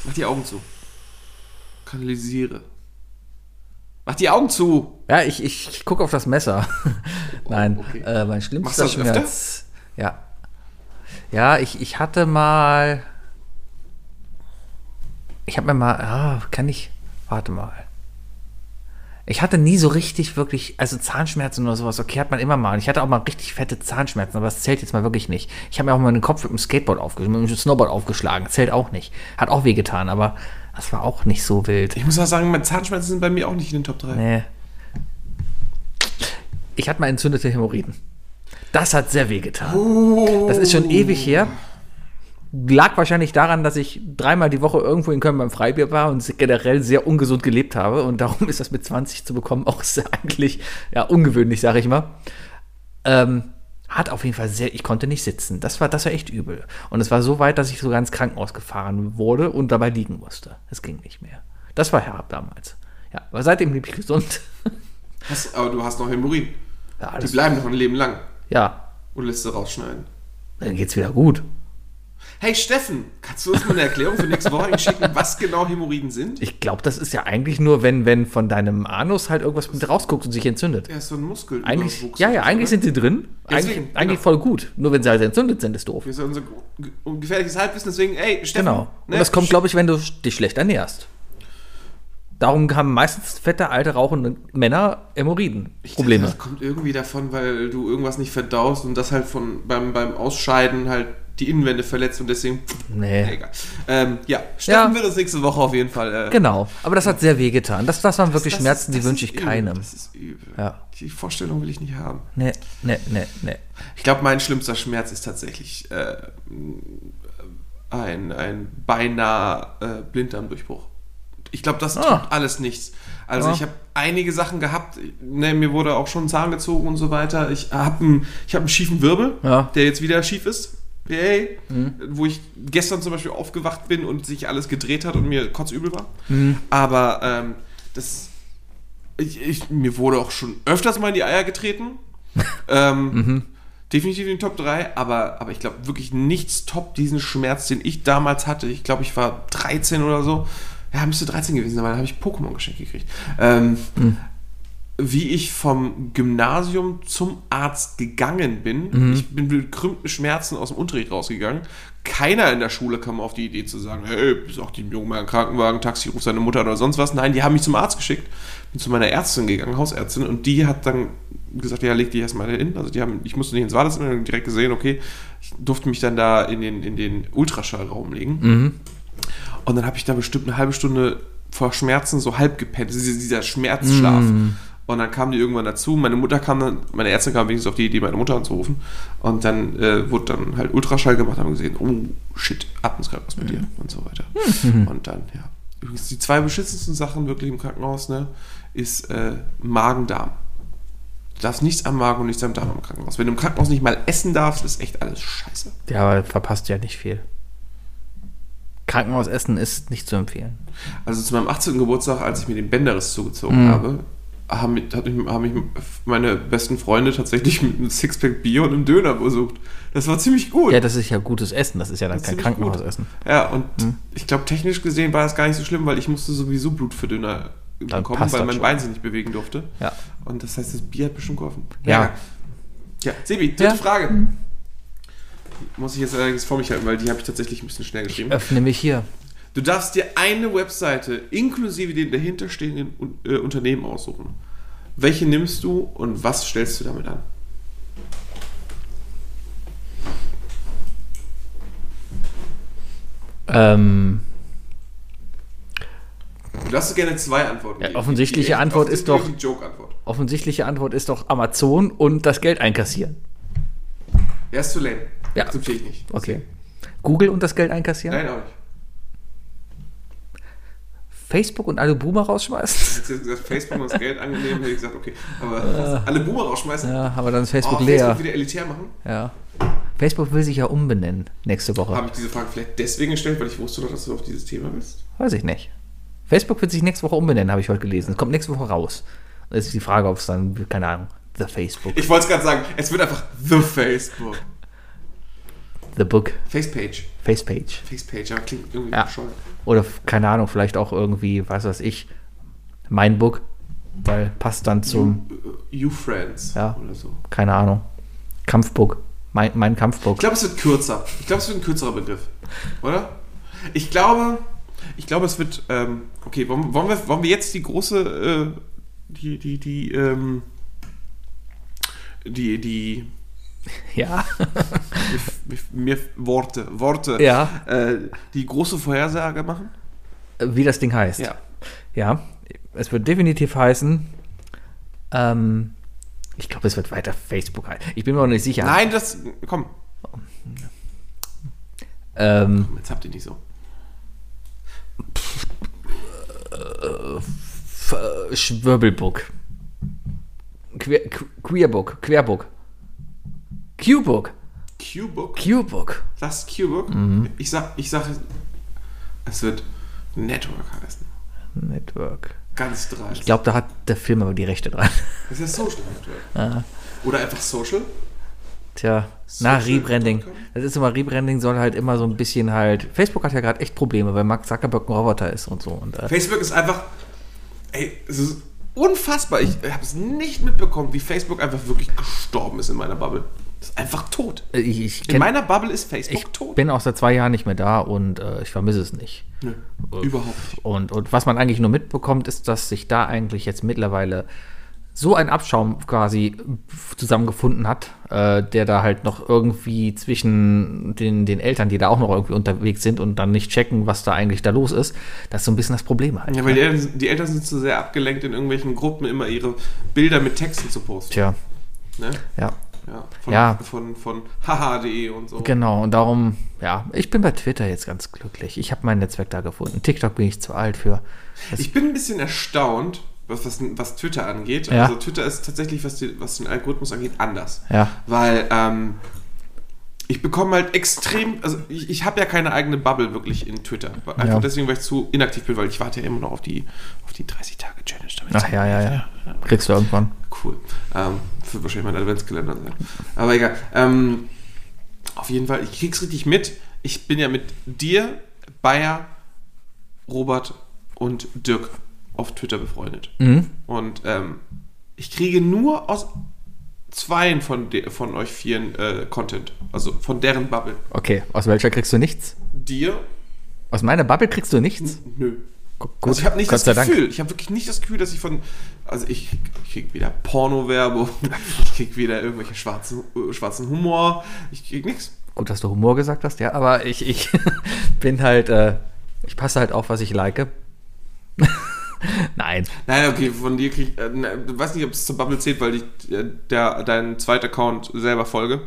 Mach die Augen zu. Kanalisiere. Mach die Augen zu. Ja, ich, ich, ich gucke auf das Messer. Nein, Oh, okay. äh, mein Machst schlimmster du das öfter? Schmerz. Ja. Ja, ich, ich hatte mal. Ich habe mir mal. Ah, kann ich. Warte mal. Ich hatte nie so richtig wirklich, also Zahnschmerzen oder sowas, okay, hat man immer mal. Ich hatte auch mal richtig fette Zahnschmerzen, aber das zählt jetzt mal wirklich nicht. Ich habe mir auch mal den Kopf mit dem Skateboard aufgeschlagen, mit dem Snowboard aufgeschlagen, zählt auch nicht. Hat auch wehgetan, aber das war auch nicht so wild. Ich muss auch sagen, meine Zahnschmerzen sind bei mir auch nicht in den Top 3. Nee. Ich hatte mal entzündete Hämorrhoiden. Das hat sehr weh getan. Das ist schon ewig her. Lag wahrscheinlich daran, dass ich dreimal die Woche irgendwo in Köln beim Freibier war und generell sehr ungesund gelebt habe. Und darum ist das mit 20 zu bekommen auch sehr eigentlich ja, ungewöhnlich, sage ich mal. Ähm, hat auf jeden Fall sehr, ich konnte nicht sitzen. Das war, das war echt übel. Und es war so weit, dass ich sogar ins Krankenhaus gefahren wurde und dabei liegen musste. Es ging nicht mehr. Das war herab damals. Ja, aber seitdem blieb ich gesund. Hast, aber du hast noch Hämorrhoiden. Ja, Die bleiben noch ein Leben lang. ja Und lässt sie rausschneiden. dann geht's wieder gut. Hey Steffen, kannst du uns mal eine Erklärung für nächste Woche schicken, was genau Hämorrhoiden sind? Ich glaube, das ist ja eigentlich nur, wenn, wenn von deinem Anus halt irgendwas mit rausguckt und sich entzündet. Ja, ist so ein Muskel. Eigentlich, ja, ja, eigentlich sind sie drin. Eigentlich, Deswegen, eigentlich genau. voll gut. Nur wenn sie halt entzündet sind, ist doof. Das ist unser ge- ge- gefährliches Halbwissen, deswegen, ey, Steffen. Genau. Und ne, das kommt, glaube ich, wenn du dich schlecht ernährst. Darum haben meistens fette, alte, rauchende Männer Hämorrhoiden. Ich Probleme. dachte, Das kommt irgendwie davon, weil du irgendwas nicht verdaust und das halt von beim, beim Ausscheiden halt die Innenwände verletzt und deswegen. Nee. Egal. Ähm, ja, Steffen Ja. wird uns nächste Woche auf jeden Fall. Äh, Genau. Aber das hat sehr weh getan. Das, das waren wirklich das Schmerzen, ist- die wünsche ich übel, keinem. Das ist übel. Ja. Die Vorstellung will ich nicht haben. Nee, nee, nee, nee. Ich glaube, mein schlimmster Schmerz ist tatsächlich äh, ein, ein beinahe äh, Blinddarmdurchbruch. Ich glaube, das Ah. tut alles nichts. Also Ja. ich habe einige Sachen gehabt, ne, mir wurde auch schon ein Zahn gezogen und so weiter. Ich habe einen, ich hab einen schiefen Wirbel, Ja. Der jetzt wieder schief ist. Yay. Wo ich gestern zum Beispiel aufgewacht bin und sich alles gedreht hat und mir kotzübel war. Mhm. Aber ähm, das, ich, ich, mir wurde auch schon öfters mal in die Eier getreten. ähm, Mhm. Definitiv in den Top 3, aber, aber ich glaube wirklich nichts top diesen Schmerz, den ich damals hatte. Ich glaube, ich war 13 oder so. Ja, müsste 13 gewesen sein, weil da habe ich Pokémon geschenkt gekriegt. Ähm, Wie ich vom Gymnasium zum Arzt gegangen bin. Ich bin mit krümmten Schmerzen aus dem Unterricht rausgegangen. Keiner in der Schule kam auf die Idee zu sagen, hey, besorg dem Jungen mal einen Krankenwagen, Taxi, ruf seine Mutter oder sonst was. Nein, die haben mich zum Arzt geschickt. Bin zu meiner Ärztin gegangen, Hausärztin, und die hat dann gesagt, ja, leg die erstmal hin. Also die haben, ich musste nicht ins Wartezimmer, direkt gesehen, okay, ich durfte mich dann da in den, in den Ultraschallraum legen. Und dann habe ich da bestimmt eine halbe Stunde vor Schmerzen so halb gepennt. Dieser, dieser Schmerzschlaf. Und dann kam die irgendwann dazu. Meine Mutter kam dann, meine Ärztin kam wenigstens auf die Idee, meine Mutter anzurufen. Und dann äh, wurde dann halt Ultraschall gemacht, haben gesehen, oh shit, ab ins Krankenhaus mit dir und so weiter. Und dann, ja. Übrigens, die zwei beschissensten Sachen wirklich im Krankenhaus, ne, ist äh, Magen-Darm. Du darfst nichts am Magen und nichts am Darm im Krankenhaus. Wenn du im Krankenhaus nicht mal essen darfst, ist echt alles scheiße. Ja, aber verpasst ja nicht viel. Krankenhausessen ist nicht zu empfehlen. Also zu meinem 18. Geburtstag, als ich mir den Bänderriss zugezogen habe, haben mich, hat mich, haben mich meine besten Freunde tatsächlich mit einem Sixpack Bier und einem Döner besucht. Das war ziemlich gut. Ja, das ist ja gutes Essen. Das ist ja dann Das kein. Krankenhausessen. Ja, und ich glaube, technisch gesehen war das gar nicht so schlimm, weil ich musste sowieso Blutverdünner Dann bekommen, weil mein schon. Bein sich nicht bewegen durfte. Ja. Und das heißt, das Bier hat bestimmt geholfen. Ja. Ja, Sebi, dritte Ja. Frage. Muss ich jetzt allerdings vor mich halten, weil die habe ich tatsächlich ein bisschen schnell geschrieben. Öffne mich hier. Du darfst dir eine Webseite inklusive den dahinterstehenden äh, Unternehmen aussuchen. Welche nimmst du und was stellst du damit an? Ähm, Du darfst gerne zwei Antworten Ja, offensichtliche Antwort ist offensichtliche Joke-Antwort. offensichtliche Antwort ist doch Amazon und das Geld einkassieren. Ja, ist zu lame. Ja. Akzeptiere ich nicht. Okay. Google und das Geld einkassieren? Nein, auch nicht. Facebook und alle Boomer rausschmeißen? Hättest du gesagt, Facebook und das Geld angenehm, hätte ich gesagt, okay. Aber alle Boomer rausschmeißen, Ja, aber dann ist Facebook oh, leer. Facebook wieder elitär machen, Ja. Facebook will sich ja umbenennen nächste Woche. habe ich diese Frage vielleicht deswegen gestellt, weil ich wusste noch, dass du auf dieses Thema bist. Weiß ich nicht. Facebook wird sich nächste Woche umbenennen, habe ich heute gelesen. Es kommt nächste Woche raus. Das ist die Frage, ob es dann, keine Ahnung, The Facebook, Ich wollte es gerade sagen, es wird einfach The Facebook. The Book, Facepage. Facepage. Facepage, aber klingt irgendwie Ja. bescheuert. Oder, keine Ahnung, vielleicht auch irgendwie, was weiß ich, Mein Book, weil passt dann zum, You Friends Ja. oder so. keine Ahnung, Kampfbook. Mein, mein Kampfbook. Ich glaube, es wird kürzer. Ich glaube, es wird ein kürzerer Begriff. Oder? Ich glaube, ich glaube, es wird. Ähm, okay, wollen, wollen, wir, wollen wir jetzt die große. Äh, die, die, die, ähm, die, die. Ja. Mir, Worte, Worte. Ja. Äh, die große Vorhersage machen? Wie das Ding heißt. Ja. Ja, es wird definitiv heißen, ähm, ich glaube, es wird weiter Facebook heißen. Ich bin mir noch nicht sicher. Nein, das. Komm, Ähm, jetzt habt ihr nicht so. F- äh, Schwirbelbook. Queer, Qu- Queerbook. Querbook. Q-Book. Q-Book? Q-Book. Das Q-Book? Mhm. Ich sag, ich sag, es wird Network heißen. Network. Ganz dreist. Ich glaube, da hat der Film aber die Rechte dran. Das ist ja Social Network. Oder einfach Social. Tja, na, Social Rebranding. Network? Das ist immer, Rebranding soll halt immer so ein bisschen halt. Facebook hat ja gerade echt Probleme, weil Mark Zuckerberg ein Roboter ist und so. Und, äh, Facebook ist einfach, ey, es ist unfassbar. Ich habe es nicht mitbekommen, wie Facebook einfach wirklich gestorben ist in meiner Bubble. Es ist einfach tot. ich ich, In kenn, meiner Bubble ist Facebook ich tot. bin auch seit zwei Jahren nicht mehr da und äh, ich vermisse es nicht. Nö, überhaupt nicht. Und, und was man eigentlich nur mitbekommt, ist, dass sich da eigentlich jetzt mittlerweile so ein Abschaum quasi zusammengefunden hat, äh, der da halt noch irgendwie zwischen den, den Eltern, die da auch noch irgendwie unterwegs sind und dann nicht checken, was da eigentlich da los ist, das ist so ein bisschen das Problem halt. Ja, weil die Eltern, die Eltern sind zu sehr abgelenkt, in irgendwelchen Gruppen immer ihre Bilder mit Texten zu posten. Tja, Ne? ja. Ja, von, Ja. von, von haha.de und so. Genau, und darum, ja, ich bin bei Twitter jetzt ganz glücklich. Ich habe mein Netzwerk da gefunden. TikTok bin ich zu alt für. Ich bin ein bisschen erstaunt, was, was, was Twitter angeht. Ja. Also Twitter ist tatsächlich, was, die, was den Algorithmus angeht, anders. Ja. Weil ähm, ich bekomme halt extrem, also ich, ich habe ja keine eigene Bubble wirklich in Twitter. Einfach Ja. deswegen, weil ich zu inaktiv bin, weil ich warte ja immer noch auf die, auf die 30-Tage-Challenge. damit ach ich- ja, ja, ja. Kriegst du irgendwann. Cool. Ähm, für wahrscheinlich mein Adventskalender sein. Aber egal. Ähm, auf jeden Fall, ich krieg's richtig mit. Ich bin ja mit dir, Bayer, Robert und Dirk auf Twitter befreundet. Mhm. Und ähm, ich kriege nur aus zweien von, de, von euch vieren äh, Content. Also von deren Bubble. Okay, aus welcher kriegst du nichts? Dir? Aus meiner Bubble kriegst du nichts? Nö. Gut, also ich habe nicht Gott das sei Dank. Gefühl, ich habe wirklich nicht das Gefühl, dass ich von, also ich, ich krieg wieder Porno-Werbung, ich krieg wieder irgendwelche schwarzen, äh, schwarzen Humor, ich krieg nichts. Gut, dass du Humor gesagt hast, ja, aber ich, ich bin halt, äh, ich passe halt auf, was ich like. Nein. Nein, okay, von dir krieg ich, äh, weiß nicht, ob es zur Bubble zählt, weil ich äh, der, deinen zweiten Account selber folge.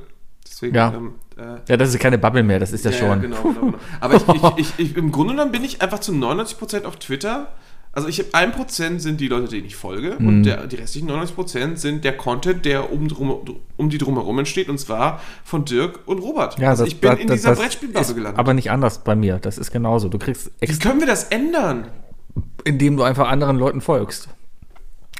Deswegen, Ja. ähm, äh, Ja, das ist keine Bubble mehr, das ist ja, Ja, schon. genau, genau, genau. Aber ich, ich, ich, im Grunde genommen bin ich einfach zu 99% auf Twitter. Also ich habe 1% sind die Leute, denen ich folge Mhm. und der, die restlichen 99% sind der Content, der um, drum, um die drumherum entsteht und zwar von Dirk und Robert. Ja, also das, ich bin das, in dieser ist gelandet. Aber nicht anders bei mir, das ist genauso. Du kriegst, Wie können wir das ändern? indem du einfach anderen Leuten folgst.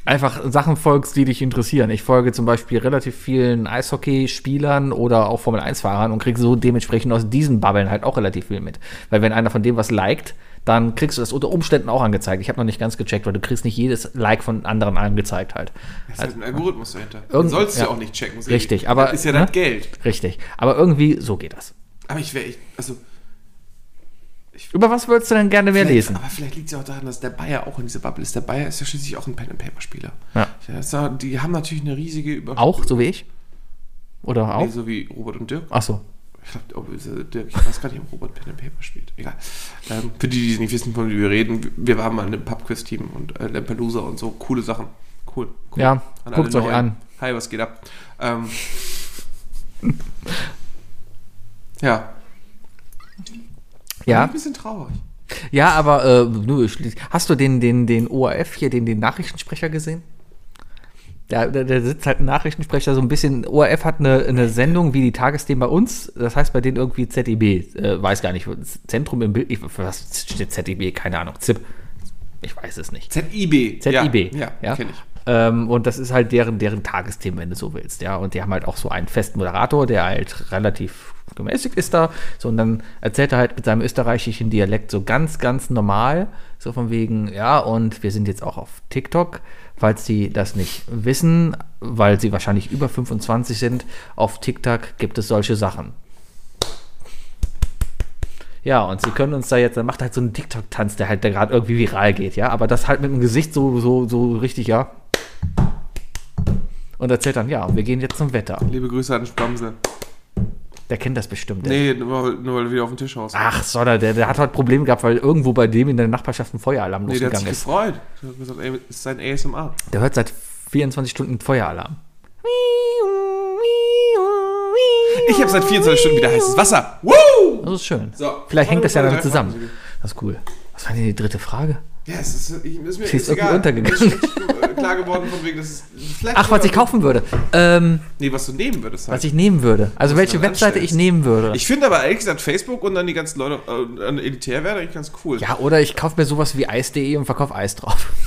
Einfach Sachen folgst, die dich interessieren. Ich folge zum Beispiel relativ vielen Eishockeyspielern oder auch Formel-1-Fahrern und kriege so dementsprechend aus diesen Bubbeln halt auch relativ viel mit. Weil wenn einer von dem was liked, dann kriegst du das unter Umständen auch angezeigt. Ich habe noch nicht ganz gecheckt, weil du kriegst nicht jedes Like von anderen angezeigt halt. Das ist ein Algorithmus dahinter. Irgend- sollst ja. ja. auch nicht checken. Richtig, aber- Das ist ja ne? dein Geld. Richtig. Aber irgendwie so geht das. Aber ich wäre, also Über was würdest du denn gerne mehr lesen? Aber vielleicht liegt es ja auch daran, dass der Bayer auch in dieser Bubble ist. Der Bayer ist ja schließlich auch ein Pen-and-Paper-Spieler. Ja. Ja, die haben natürlich eine riesige Über Auch, so wie ich? Oder auch? Nee, so wie Robert und Dirk. Ach so. Ich glaube, Dirk, ich weiß gar nicht, ob Robert Pen-and-Paper spielt. Egal. Ähm, für die, die nicht wissen, von wie wir reden, wir waren mal in einem Pub-Quiz-Team und äh, Lampelusa und so. Coole Sachen. Cool. cool. Ja, An alle guckt's euch Neuen. an. Hi, was geht ab? Ähm, Ja. Ja, Ein bisschen traurig. ja, aber äh, nur, hast du den, den, den ORF hier, den, den Nachrichtensprecher gesehen? Da, da, da sitzt halt ein Nachrichtensprecher so ein bisschen. ORF hat eine, eine Sendung wie die Tagesthemen bei uns. Das heißt bei denen irgendwie ZIB. Äh, weiß gar nicht. Zentrum im Bild. Ich, was steht ZIB? Keine Ahnung. ZIP. Ich weiß es nicht. ZIB. ZIB. Ja, ja, kenne ich. Ähm, und das ist halt deren, deren Tagesthemen, wenn du so willst, ja. Und die haben halt auch so einen festen Moderator, der halt relativ gemäßigt ist da. So, und dann erzählt er halt mit seinem österreichischen Dialekt so ganz, ganz normal, so von wegen, ja, und wir sind jetzt auch auf TikTok, falls sie das nicht wissen, weil sie wahrscheinlich über 25 sind, auf TikTok gibt es solche Sachen. Ja, und sie können uns da jetzt, dann macht halt so einen TikTok-Tanz, der halt gerade irgendwie viral geht, ja, aber das halt mit dem Gesicht so, so, so richtig, ja. Und erzählt dann, ja, wir gehen jetzt zum Wetter. Liebe Grüße an Spamse. Der kennt das bestimmt. Nee, nur, weil- nur weil du wieder auf den Tisch haust. Ach, so, der, der hat halt Probleme gehabt, weil irgendwo bei dem in der Nachbarschaft ein Feueralarm nee, der hat sich losgegangen ist. gefreut. Der hat gesagt, ey, das ist sein ASMR. Der hört seit 24 Stunden Feueralarm. Ich habe seit 24 Stunden wieder heißes Wasser. Woo! Das ist schön. So, Vielleicht hängt das ja damit zusammen. Das ist cool. Was war denn die dritte Frage? Ja, es ist, ich, ist mir ist ist irgendwie egal. untergegangen. Ist klar geworden von wegen, das ist vielleicht Ach, was ich kaufen würde. Ähm, Nee, was du nehmen würdest halt. was ich nehmen würde. Also Was welche Webseite ich nehmen würde. Ich finde aber ehrlich gesagt Facebook und dann die ganzen Leute äh, an elitär wäre eigentlich ganz cool. ja, oder ich kaufe mir sowas wie Eis.de und verkaufe Eis drauf.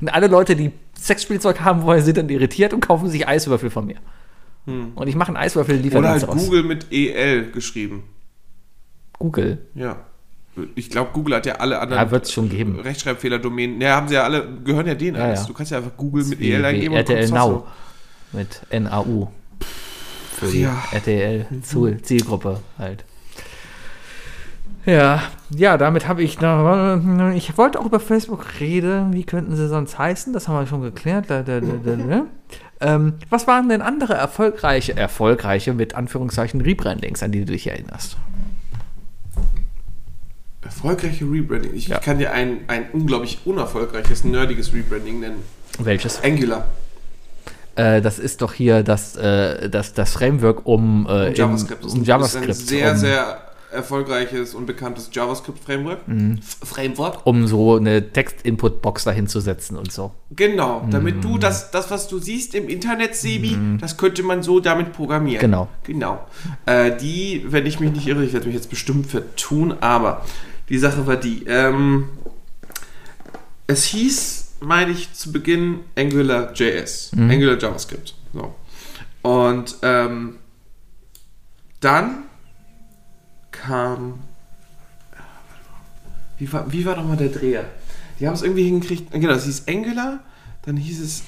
Und alle Leute, die Sexspielzeug haben wollen, sind dann irritiert und kaufen sich Eiswürfel von mir. Und ich mache einen Eiswürfel Hm. Oder halt aus. Google mit EL geschrieben. Google. Ja. Ich glaube, Google hat ja alle anderen Ja, schon geben. Rechtschreibfehler-Domänen. Ja, haben sie ja alle, gehören ja denen Ja, alles. ja. Du kannst ja einfach Google mit EL wie eingeben RTL kommst Now. Mit NAU. Für die Ja. RTL Ziel- Zielgruppe halt. Ja, ja, damit habe ich noch. Ich wollte auch über Facebook reden. Wie könnten sie sonst heißen? Das haben wir schon geklärt. Da. Ähm, was waren denn andere erfolgreiche, erfolgreiche mit Anführungszeichen Rebrandings, an die du dich erinnerst? Erfolgreiche Rebranding. Ich, Ja. ich kann dir ein, ein unglaublich unerfolgreiches, nerdiges Rebranding nennen. Welches? Angular. Äh, das ist doch hier das, äh, das, das Framework um, äh, Und JavaScript. Im, ist um ein- JavaScript. Ist ein sehr, um, sehr erfolgreiches und bekanntes JavaScript-Framework. Mhm. Framework. um so eine Text-Input-Box dahin zu setzen und so. Genau, damit Mhm. du das, das, was du siehst im Internet, Sebi, das könnte man so damit programmieren. Genau. Genau. Äh, die, wenn ich mich nicht irre, ich werde mich jetzt bestimmt vertun, aber die Sache war die. Ähm, es hieß, meine ich, zu Beginn AngularJS, Mhm. Angular JavaScript. So. Und ähm, dann kam. Wie war, wie war doch mal der Dreher? Die haben es irgendwie hingekriegt. Genau, es hieß Angular, dann hieß es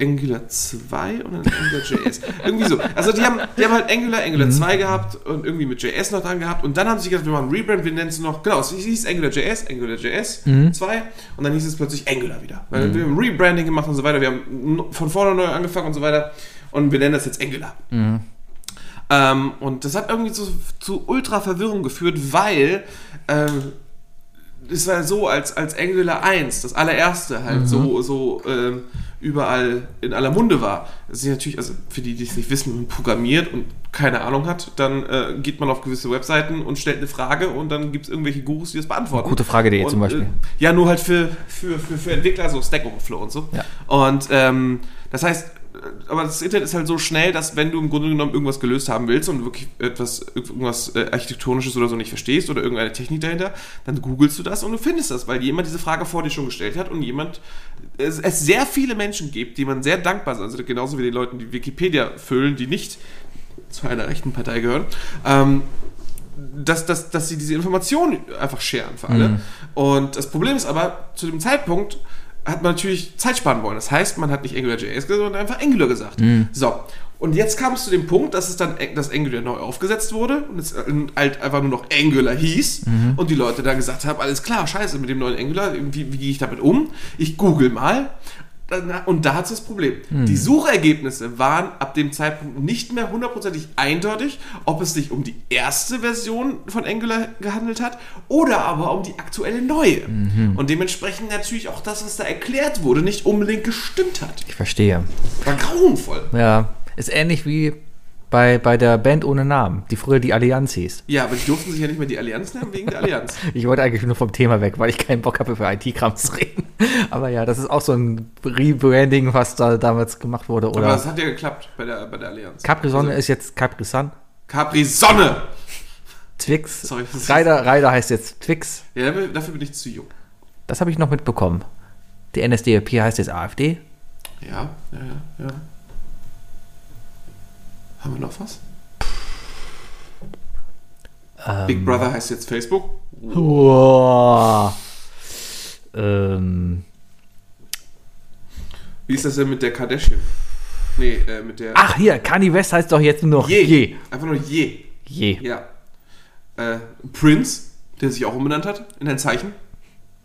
Angular 2 und dann Angular.js. irgendwie so. Also die haben, die haben halt Angular, Angular 2 gehabt und irgendwie mit JS noch dran gehabt. Und dann haben sie gesagt, wir machen Rebrand, wir nennen es noch, genau, es hieß AngularJS, AngularJS 2 und dann hieß es plötzlich Angular wieder. Weil wir haben Rebranding gemacht und so weiter, wir haben von vorne neu angefangen und so weiter und wir nennen das jetzt Angular. Ähm, und das hat irgendwie zu, zu ultra Verwirrung geführt, weil ähm, es war so, als, als Angular 1, das allererste, halt so, so ähm, überall in aller Munde war. Das ist natürlich, also für die, die es nicht wissen programmiert und keine Ahnung hat, dann äh, geht man auf gewisse Webseiten und stellt eine Frage und dann gibt es irgendwelche Gurus, die das beantworten. Gutefrage.de Und, zum Beispiel. Äh, ja, nur halt für, für, für, für Entwickler, so Stack Overflow und so. Ja. Und ähm, das heißt, aber das Internet ist halt so schnell, dass wenn du im Grunde genommen irgendwas gelöst haben willst und wirklich etwas, irgendwas äh, Architektonisches oder so nicht verstehst oder irgendeine Technik dahinter, dann googelst du das und du findest das, weil jemand diese Frage vor dir schon gestellt hat und jemand, es, es sehr viele Menschen gibt, die man sehr dankbar sind, also genauso wie die Leute, die Wikipedia füllen, die nicht zu einer rechten Partei gehören, ähm, dass, dass, dass sie diese Informationen einfach scheren für alle. Und das Problem ist aber, zu dem Zeitpunkt hat man natürlich Zeit sparen wollen. Das heißt, man hat nicht AngularJS gesagt, sondern einfach Angular gesagt. So. Und jetzt kam es zu dem Punkt, dass es dann dass Angular neu aufgesetzt wurde und es halt einfach nur noch Angular hieß und die Leute dann gesagt haben, alles klar, scheiße, mit dem neuen Angular, wie, wie gehe ich damit um? Ich google mal. Und da hat es das Problem. Die Suchergebnisse waren ab dem Zeitpunkt nicht mehr hundertprozentig eindeutig, ob es sich um die erste Version von Angular gehandelt hat oder aber um die aktuelle neue. Und dementsprechend natürlich auch das, was da erklärt wurde, nicht unbedingt gestimmt hat. Ich verstehe. War grauenvoll. Ja, ist ähnlich wie Bei, bei der Band ohne Namen, die früher die Allianz hieß. Ja, aber die durften sich ja nicht mehr die Allianz nennen wegen der Allianz. Ich wollte eigentlich nur vom Thema weg, weil ich keinen Bock habe, über IT-Kram zu reden. Aber ja, das ist auch so ein Rebranding, was da damals gemacht wurde. Aber Oder das hat ja geklappt bei der, bei der Allianz. Capri Sonne Also, ist jetzt Capri Sun. Capri Sonne! Twix. Sorry, Ryder, Ryder heißt jetzt Twix. Ja, dafür, dafür bin ich zu jung. Das habe ich noch mitbekommen. Die NSDAP heißt jetzt AfD. Ja, ja, ja, ja. Haben wir noch was? Ähm. Big Brother heißt jetzt Facebook. Wow. Ähm. Wie ist das denn mit der Kardashian? Nee, äh, mit der. Ach hier, Kanye West heißt doch jetzt nur noch je. Je. Einfach nur Je. Je. Ja. Äh, Prince, der sich auch umbenannt hat in ein Zeichen.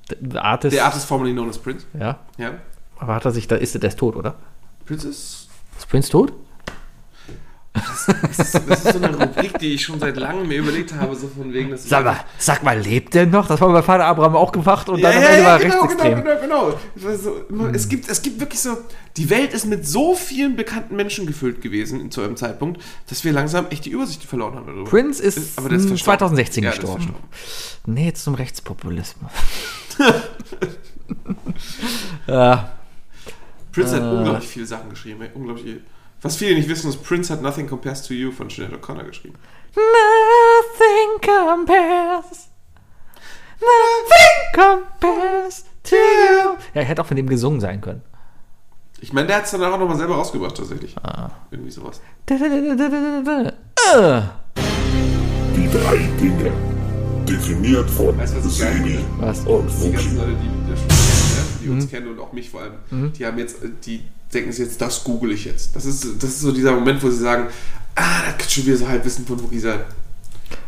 The Artist. Der Artist formerly known as Prince. Ja. Ja. Aber hat er sich da, ist der ist tot, oder? Prince ist. Ist Prince tot? Das ist, das ist so eine Rubrik, die ich schon seit langem mir überlegt habe, so von wegen, ich- Sag mal, sag mal, lebt der noch? Das war mein Vater Abraham auch gemacht und Ja, dann ja, Ende ja, war genau, genau, rechtsextrem. genau, genau. Weiß so, immer- Es, gibt, es gibt wirklich so, die Welt ist mit so vielen bekannten Menschen gefüllt gewesen zu einem Zeitpunkt, dass wir langsam echt die Übersicht verloren haben. darüber. Prince ist, aber der ist mm, verstorben. 2016 Ja, gestorben. verstorben. Nee, jetzt zum Rechtspopulismus. ja, Prince Äh. hat unglaublich viele Sachen geschrieben. ey, Unglaublich. Was viele nicht wissen, ist, Prince hat Nothing Compares to You von Sinead O'Connor geschrieben. Nothing compares. Nothing compares to you. Ja, ich hätte auch von dem gesungen sein können. Ich meine, der hat es dann auch nochmal selber rausgebracht, tatsächlich. Ah. Irgendwie sowas. Die drei Dinge. Definiert von Weißt was finde? Was? und Die Wookie. ganzen Leute, die die Mhm. uns kennen und auch mich vor allem, die haben jetzt, die denken sich jetzt, das google ich jetzt. Das ist, das ist so dieser Moment, wo sie sagen, ah, das könnte schon wieder so Halbwissen von Wookie sein.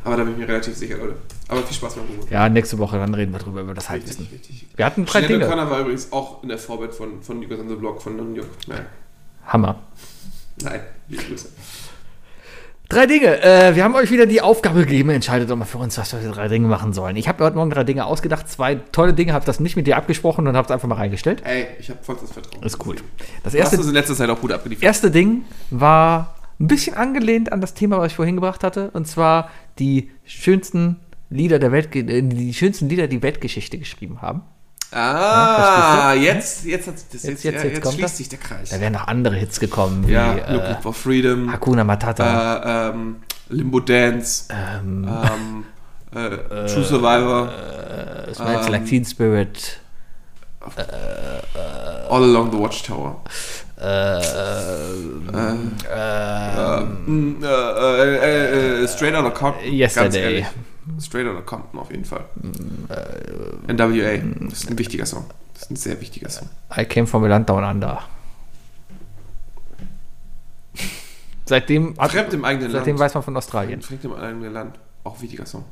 Aber da bin ich mir relativ sicher, Leute. Aber viel Spaß beim Google. Ja, nächste Woche, dann reden wir drüber, über das Halbwissen. Richtig, richtig. Wir hatten drei Sinead Dinge. O'Connor war übrigens auch in der Vorband von, von on the Block von New York. Hammer. nein, liebe Grüße. Drei Dinge. Äh, wir haben euch wieder die Aufgabe gegeben. Entscheidet doch mal für uns, was wir drei Dinge machen sollen. Ich habe mir heute Morgen drei Dinge ausgedacht. Zwei tolle Dinge. Habe das nicht mit dir abgesprochen und habe es einfach mal reingestellt. Ey, ich habe vollstes Vertrauen. Ist gut. Das erste, das in letzter Zeit auch gut abgeliefert. erste Ding war ein bisschen angelehnt an das Thema, was ich vorhin gebracht hatte. Und zwar die schönsten Lieder der Welt, die schönsten Lieder, die Weltgeschichte geschrieben haben. Ah, jetzt, jetzt, hat, das Jetzt- jetzt, jetzt- ja, jetzt jetzt, kommt schließt das. sich der Kreis. Da wären noch andere Hits gekommen, wie Ja, äh, Looking for Freedom, Hakuna Matata. äh, ähm, Limbo Dance, ähm, ähm, äh, True Survivor, Smells ähm, Like Teen Spirit. All Along the Watchtower. Äh, äh, äh, äh, äh, Straight Outta Compton. Yesterday. Ganz ehrlich. Straight Outta Compton auf jeden Fall. NWA. Das ist ein wichtiger Song. Das ist ein sehr wichtiger Song. I came from a land down under. Seitdem, hat, Fremd im eigenen seitdem Land. weiß man von Australien. Fremd im eigenen Land. Auch ein wichtiger Song.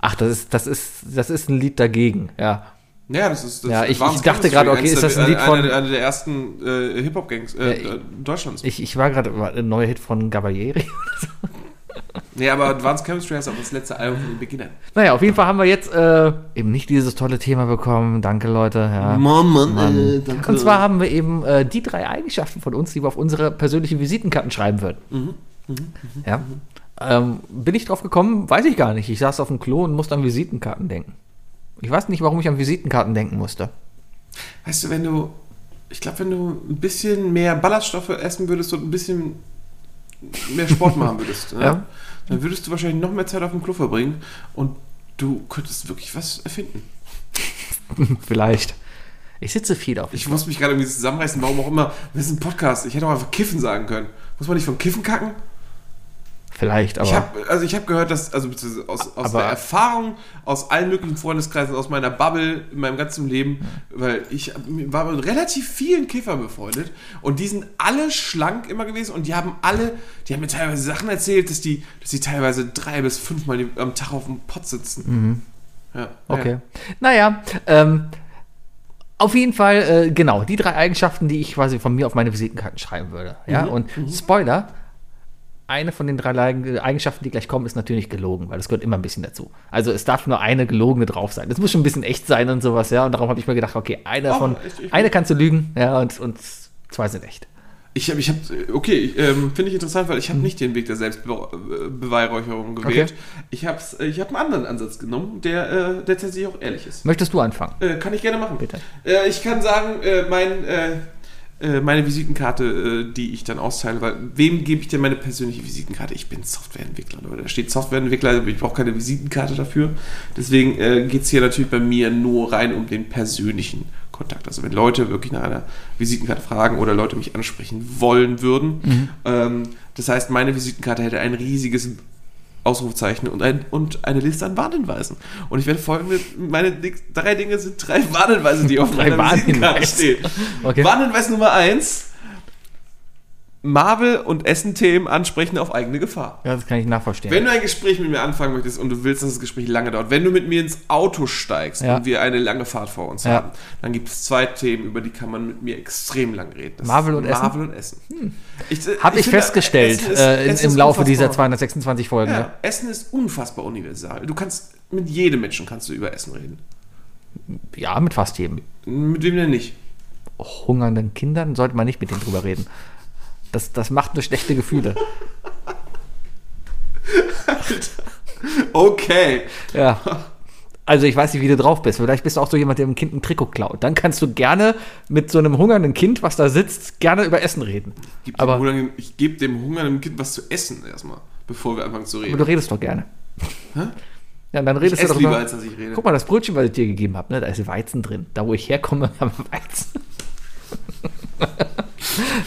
Ach, das ist, das ist, das ist ein Lied dagegen, ja. Ja, das ist. Das Ja, ich- ich dachte gerade, okay, ist das ein Lied von- Eine, eine der ersten äh, Hip-Hop-Gangs äh, Ja, äh, Deutschlands. Ich, ich war gerade, ein neuer Hit von Gabalieri. nee, aber Advanced Chemistry heißt auch das letzte Album von den Beginnern. naja, auf jeden Fall haben wir jetzt äh, eben nicht dieses tolle Thema bekommen. Danke, Leute. Ja. Mann, Mann, Mann. äh, danke. Und zwar haben wir eben äh, die drei Eigenschaften von uns, die wir auf unsere persönlichen Visitenkarten schreiben würden. Mhm, ja. Ähm, bin ich drauf gekommen? Weiß ich gar nicht. Ich saß auf dem Klo und musste an Visitenkarten denken. Ich weiß nicht, warum ich an Visitenkarten denken musste. Weißt du, wenn du. Ich glaube, wenn du ein bisschen mehr Ballaststoffe essen würdest und ein bisschen mehr Sport machen würdest, ne, Ja. dann würdest du wahrscheinlich noch mehr Zeit auf dem Klo verbringen und du könntest wirklich was erfinden. Vielleicht. Ich sitze viel auf. Ich muss mich gerade irgendwie zusammenreißen, warum auch immer. Das ist ein Podcast. Ich hätte auch einfach Kiffen sagen können. Muss man nicht von Kiffen kacken? Vielleicht, aber. Ich habe also ich habe gehört, dass also aus, aus der Erfahrung aus allen möglichen Freundeskreisen, aus meiner Bubble in meinem ganzen Leben, weil ich war mit relativ vielen Kiffern befreundet und die sind alle schlank immer gewesen und die haben alle, die haben mir teilweise Sachen erzählt, dass die, dass die teilweise drei bis fünfmal am Tag auf dem Pott sitzen. Ja, Mhm. Okay. Naja, ähm, auf jeden Fall, äh, genau, die drei Eigenschaften, die ich quasi von mir auf meine Visitenkarten schreiben würde. Ja, und Spoiler, eine von den drei Eigenschaften, die gleich kommen, ist natürlich gelogen, weil das gehört immer ein bisschen dazu. Also es darf nur eine gelogene drauf sein. Das muss schon ein bisschen echt sein und sowas, ja. Und darum habe ich mir gedacht, okay, eine Oh, von, echt? Ich- eine kannst du lügen, ja, und, und zwei sind echt. Ich habe, ich hab, okay, ich, ähm, finde ich interessant, weil ich habe nicht den Weg der Selbstbeweihräucherung gewählt. Okay. Ich habe ich hab einen anderen Ansatz genommen, der, äh, der tatsächlich auch ehrlich ist. Möchtest du anfangen? Äh, kann ich gerne machen. Bitte. Äh, ich kann sagen, äh, mein, äh, äh, meine Visitenkarte, äh, die ich dann austeile, weil wem gebe ich denn meine persönliche Visitenkarte? Ich bin Softwareentwickler, Leute. Da steht Softwareentwickler, ich brauche keine Visitenkarte dafür. Deswegen äh, geht es hier natürlich bei mir nur rein um den persönlichen Kontakt. Also wenn Leute wirklich nach einer Visitenkarte fragen oder Leute mich ansprechen wollen würden. Ähm, das heißt, meine Visitenkarte hätte ein riesiges Ausrufzeichen und, ein, und eine Liste an Warnhinweisen. Und ich werde folgende, meine drei Dinge sind drei Warnhinweise, die auf meiner Warnhinweise. stehen. Okay. Warnhinweis Nummer eins: Marvel- und Essenthemen ansprechen auf eigene Gefahr. Ja, das kann ich nachvollziehen. Wenn du ein Gespräch mit mir anfangen möchtest und du willst, dass das Gespräch lange dauert, wenn du mit mir ins Auto steigst Ja. und wir eine lange Fahrt vor uns Ja. haben, dann gibt es zwei Themen, über die kann man mit mir extrem lang reden. Das Marvel und Essen? Marvel und Essen. Ich, äh, Habe ich, finde, festgestellt ist- äh, im ist Laufe dieser unfassbar- 226 Folgen. Ja. Essen ist unfassbar universal. Du kannst mit jedem Menschen kannst du über Essen reden. ja, mit fast jedem. Mit wem denn nicht? Hungernden Kindern sollte man nicht mit denen drüber reden. Das, das macht nur schlechte Gefühle. Okay. Ja. Also ich weiß nicht, wie du drauf bist. Vielleicht bist du auch so jemand, der dem Kind ein Trikot klaut. Dann kannst du gerne mit so einem hungernden Kind, was da sitzt, gerne über Essen reden. Gib Aber- dem ich gebe dem hungernden Kind was zu essen erstmal, bevor wir anfangen zu reden. Aber du redest doch gerne. Hä? Ja, dann ich redest du esse doch lieber, als dass ich rede. Guck mal, das Brötchen, was ich dir gegeben habe, ne, da ist Weizen drin. Da, wo ich herkomme, haben wir Weizen.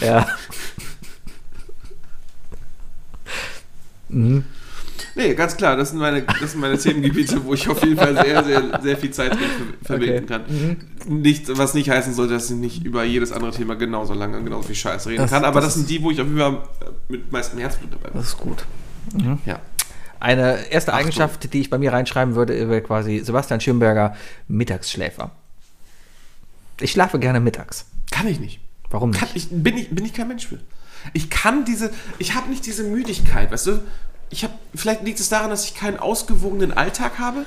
ja. Nee, ganz klar, das sind meine, das sind meine Themengebiete, wo ich auf jeden Fall sehr, sehr, sehr viel Zeit drin ver verwenden Okay. kann. Nicht, was nicht heißen sollte, dass ich nicht über jedes andere Thema genauso lange und genauso viel Scheiß reden Das- kann. Aber das das, sind die, wo ich auf jeden Fall äh, mit meistem Herzblut dabei bin. Das ist gut. Ja. Eine erste Eigenschaft, die ich bei mir reinschreiben würde, wäre quasi Sebastian Schönberger, Mittagsschläfer. Ich schlafe gerne mittags. Kann ich nicht. Warum nicht? Kann ich, bin, ich, bin ich kein Mensch für. Ich kann diese, ich habe nicht diese Müdigkeit, weißt du? Ich habe, vielleicht liegt es daran, dass ich keinen ausgewogenen Alltag habe,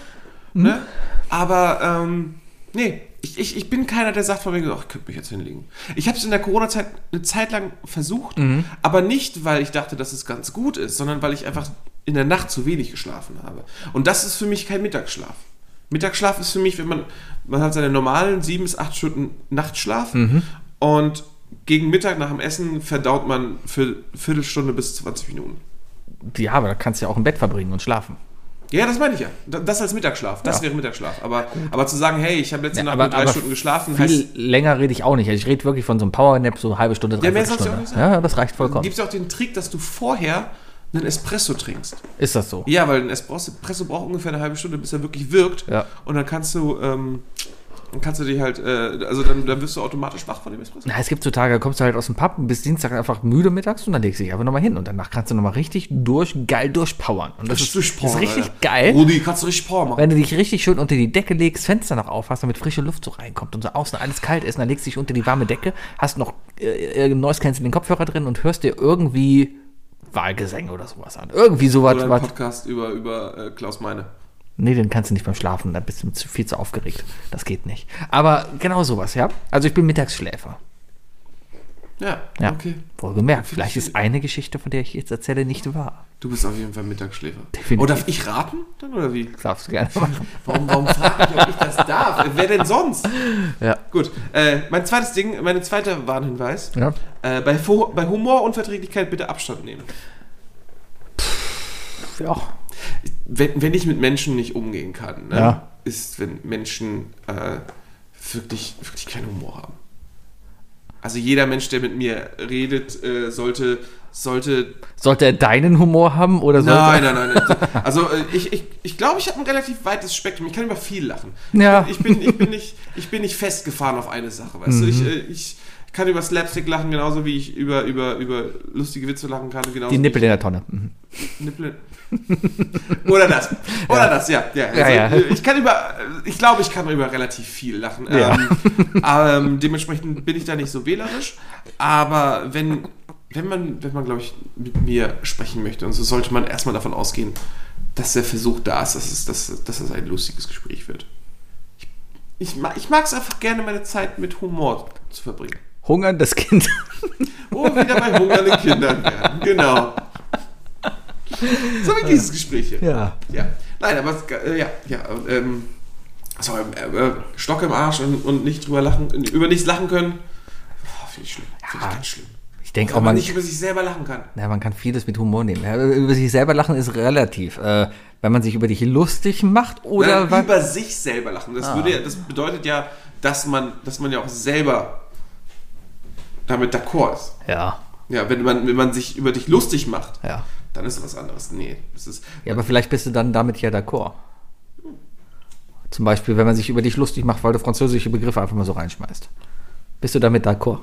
ne? Aber, ähm, nee, ich, ich, ich bin keiner, der sagt von mir, ach, ich könnte mich jetzt hinlegen. Ich habe es in der Corona-Zeit eine Zeit lang versucht, aber nicht, weil ich dachte, dass es ganz gut ist, sondern weil ich einfach in der Nacht zu wenig geschlafen habe. Und das ist für mich kein Mittagsschlaf. Mittagsschlaf ist für mich, wenn man, man hat seine normalen sieben bis acht Stunden Nachtschlaf und gegen Mittag nach dem Essen verdaut man für Viertelstunde bis 20 Minuten. Ja, aber da kannst du ja auch im Bett verbringen und schlafen. Ja, das meine ich ja. Da- Das als Mittagsschlaf. Das Ja. wäre Mittagsschlaf. Aber, aber zu sagen, hey, ich habe letzte Ja, Nacht aber- nur drei Stunden geschlafen, Viel heißt, länger rede ich auch nicht. Also ich rede wirklich von so einem Powernap, so eine halbe Stunde, Ja, mehr ja auch Stunde. nicht sein. Ja, das reicht vollkommen. gibt es auch den Trick, dass du vorher einen Espresso trinkst. Ist das so? Ja, weil ein Espresso Espresso braucht ungefähr eine halbe Stunde, bis er wirklich wirkt. Ja. Und dann kannst du, ähm, dann kannst du dich halt, äh, also dann, dann wirst du automatisch wach von dem Espresso. Na, es gibt so Tage, da kommst du halt aus dem Pub und bist Dienstag einfach müde mittags und dann legst du dich einfach nochmal hin und danach kannst du nochmal richtig durch, geil durchpowern. Und das, ist, ist richtig geil. Rudi, kannst du richtig Power machen. Wenn du dich richtig schön unter die Decke legst, Fenster noch aufhast, damit frische Luft so reinkommt und so außen alles kalt ist, und dann legst du dich unter die warme Decke, hast noch äh, äh, Noise Canceling Kopfhörer drin und hörst dir irgendwie Wahlgesänge oder sowas an. Irgendwie sowas. Oder ein Podcast über, über äh, Klaus Meine. Nee, den kannst du nicht beim Schlafen, da bist du zu- viel zu aufgeregt. Das geht nicht. Aber genau sowas, ja. Also ich bin Mittagsschläfer. Ja, Ja. okay. Wohlgemerkt, vielleicht ist eine Geschichte, von der ich jetzt erzähle, nicht wahr. Du bist auf jeden Fall Mittagsschläfer. Definitiv. Oh, darf ich raten dann oder wie? Darfst du gerne machen. Warum, warum frage ich, ob ich das darf? Wer denn sonst? Ja. Gut, äh, mein zweites Ding, mein zweiter Warnhinweis. Ja. Äh, bei, bei Humorunverträglichkeit bitte Abstand nehmen. ja. Wenn, wenn ich mit Menschen nicht umgehen kann, ne, Ja. ist, wenn Menschen äh, wirklich, wirklich keinen Humor haben. Also jeder Mensch, der mit mir redet, äh, sollte, sollte Sollte er deinen Humor haben oder sollte Nein, nein, nein. nein. Also äh, ich, ich, ich glaube, ich habe ein relativ weites Spektrum. Ich kann über viel lachen. Ja. Ich bin, ich bin, nicht, ich bin nicht festgefahren auf eine Sache, weißt du? Ich, äh, ich kann über Slapstick lachen, genauso wie ich über, über, über lustige Witze lachen kann. Die Nippel in der Tonne. Mhm. Nippel. Oder das. Oder das, ja. ja. Also, Ja, ja. äh, Ich kann über, ich glaube, ich kann über relativ viel lachen. Ja. Ähm, ähm, dementsprechend bin ich da nicht so wählerisch. Aber wenn, wenn man, wenn man, glaube ich, mit mir sprechen möchte, und so sollte man erstmal davon ausgehen, dass der Versuch da ist, dass es, dass, dass es ein lustiges Gespräch wird. Ich, ich, ich mag es einfach gerne, meine Zeit mit Humor zu verbringen. Hungerndes Kind. Wir wieder bei hungernden Kindern werden. Genau. So wie dieses Gespräch hier. Ja. Ja. Nein, aber äh, ja, ja, ähm, so, äh, äh, Stock im Arsch und, und nicht drüber lachen, über nichts lachen können. Oh, Finde ich schlimm. Finde ich ganz schlimm. Ich denke auch, man nicht über sich selber lachen kann. ja, man kann vieles mit Humor nehmen. Ja, über sich selber lachen ist relativ. Äh, wenn man sich über dich lustig macht oder Nein, über sich selber lachen. Das, würde, ja- das bedeutet ja, dass man, dass man ja auch selber damit d'accord ist. Ja, Ja, wenn man, wenn man sich über dich lustig macht, ja. Dann ist das was anderes. Nee, das ist. Ja, aber vielleicht bist du dann damit ja d'accord. Zum Beispiel, wenn man sich über dich lustig macht, weil du französische Begriffe einfach mal so reinschmeißt. Bist du damit d'accord?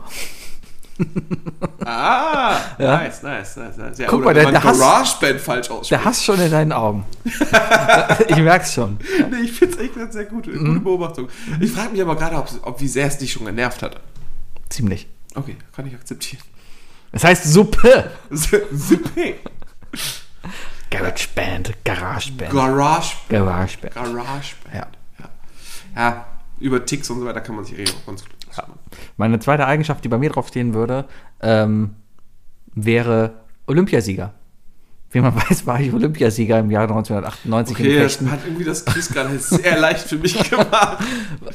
Ah, nice, nice, nice, nice. Ja, Guck mal, der- der GarageBand falsch ausspricht. Der Hass schon in deinen Augen. ich merk's schon. Nee, ich finde es echt sehr gute, Mhm. gute Beobachtung. Ich frage mich aber gerade, ob, ob wie sehr es dich schon genervt hat. Ziemlich. Okay, kann ich akzeptieren. Das heißt Suppe. Sippe. Garage Band, Garage Band. Garage, Garage Band. Garage. Ja. ja. Ja, über Ticks und so weiter kann man sich eh auch ganz gut. Meine zweite Eigenschaft, die bei mir draufstehen würde, ähm, wäre Olympiasieger. Wie man weiß, war ich Olympiasieger im Jahr 1998 Okay, im das hat irgendwie das Quiz gerade sehr leicht für mich gemacht.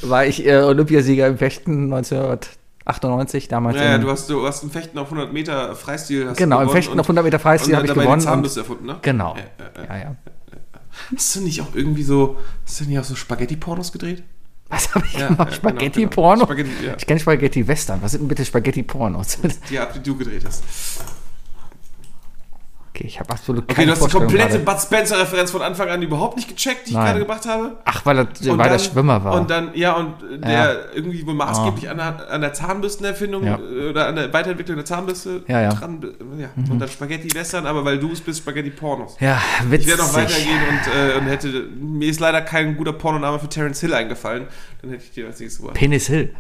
War ich äh, Olympiasieger im Fechten 1998, damals. Ja, ja, du hast, du hast ein Fechten auf 100 Meter Freistil. Hast genau, im Fechten auf 100 Meter Freistil habe ich gewonnen. Die Und, Zahnbürste erfunden, ne? genau. Ja, ja, ja. Hast du nicht auch irgendwie so, hast du nicht auch so Spaghetti-Pornos gedreht? Was habe ich Ja, gemacht? ja, Spaghetti-Porno? genau, genau. Spaghetti. Ich kenne Spaghetti-Western. Was sind denn bitte Spaghetti-Pornos? Die Art, wie du gedreht hast. Okay, ich habe absolut Okay, keine du hast die komplette gerade. Bud Spencer-Referenz von Anfang an überhaupt nicht gecheckt, die ich Nein. gerade gemacht habe. Ach, weil er, weil dann- der Schwimmer war. Und dann, ja, und der Ja. irgendwie wohl maßgeblich an, der, an der Zahnbürstenerfindung Ja. oder an der Weiterentwicklung der Zahnbürste Ja, ja. dran. Ja. Und dann Spaghetti-Western, aber weil du es bist, Spaghetti-Pornos. ja, witzig. Ich werde noch weitergehen und, äh, und hätte. Mir ist leider kein guter Pornoname für Terence Hill eingefallen. Dann hätte ich dir das nächste Mal. Penis Hill.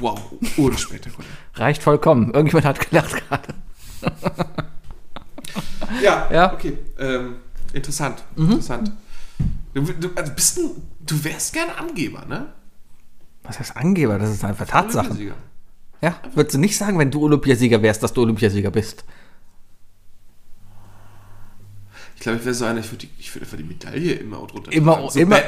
Wow, unspektakulär. Reicht vollkommen. Irgendjemand hat gelacht gerade. Ja, Ja. okay. Ähm, interessant. Interessant. Du, du, also bist ein, du wärst gern Angeber, ne? Was heißt Angeber? Das ist einfach Tatsache. Olympiasieger. Ja, würdest du nicht sagen, wenn du Olympiasieger wärst, dass du Olympiasieger bist? Ich glaube, ich wäre so einer, ich würde die, würd einfach die Medaille immer drunter Immer, tragen, so immer,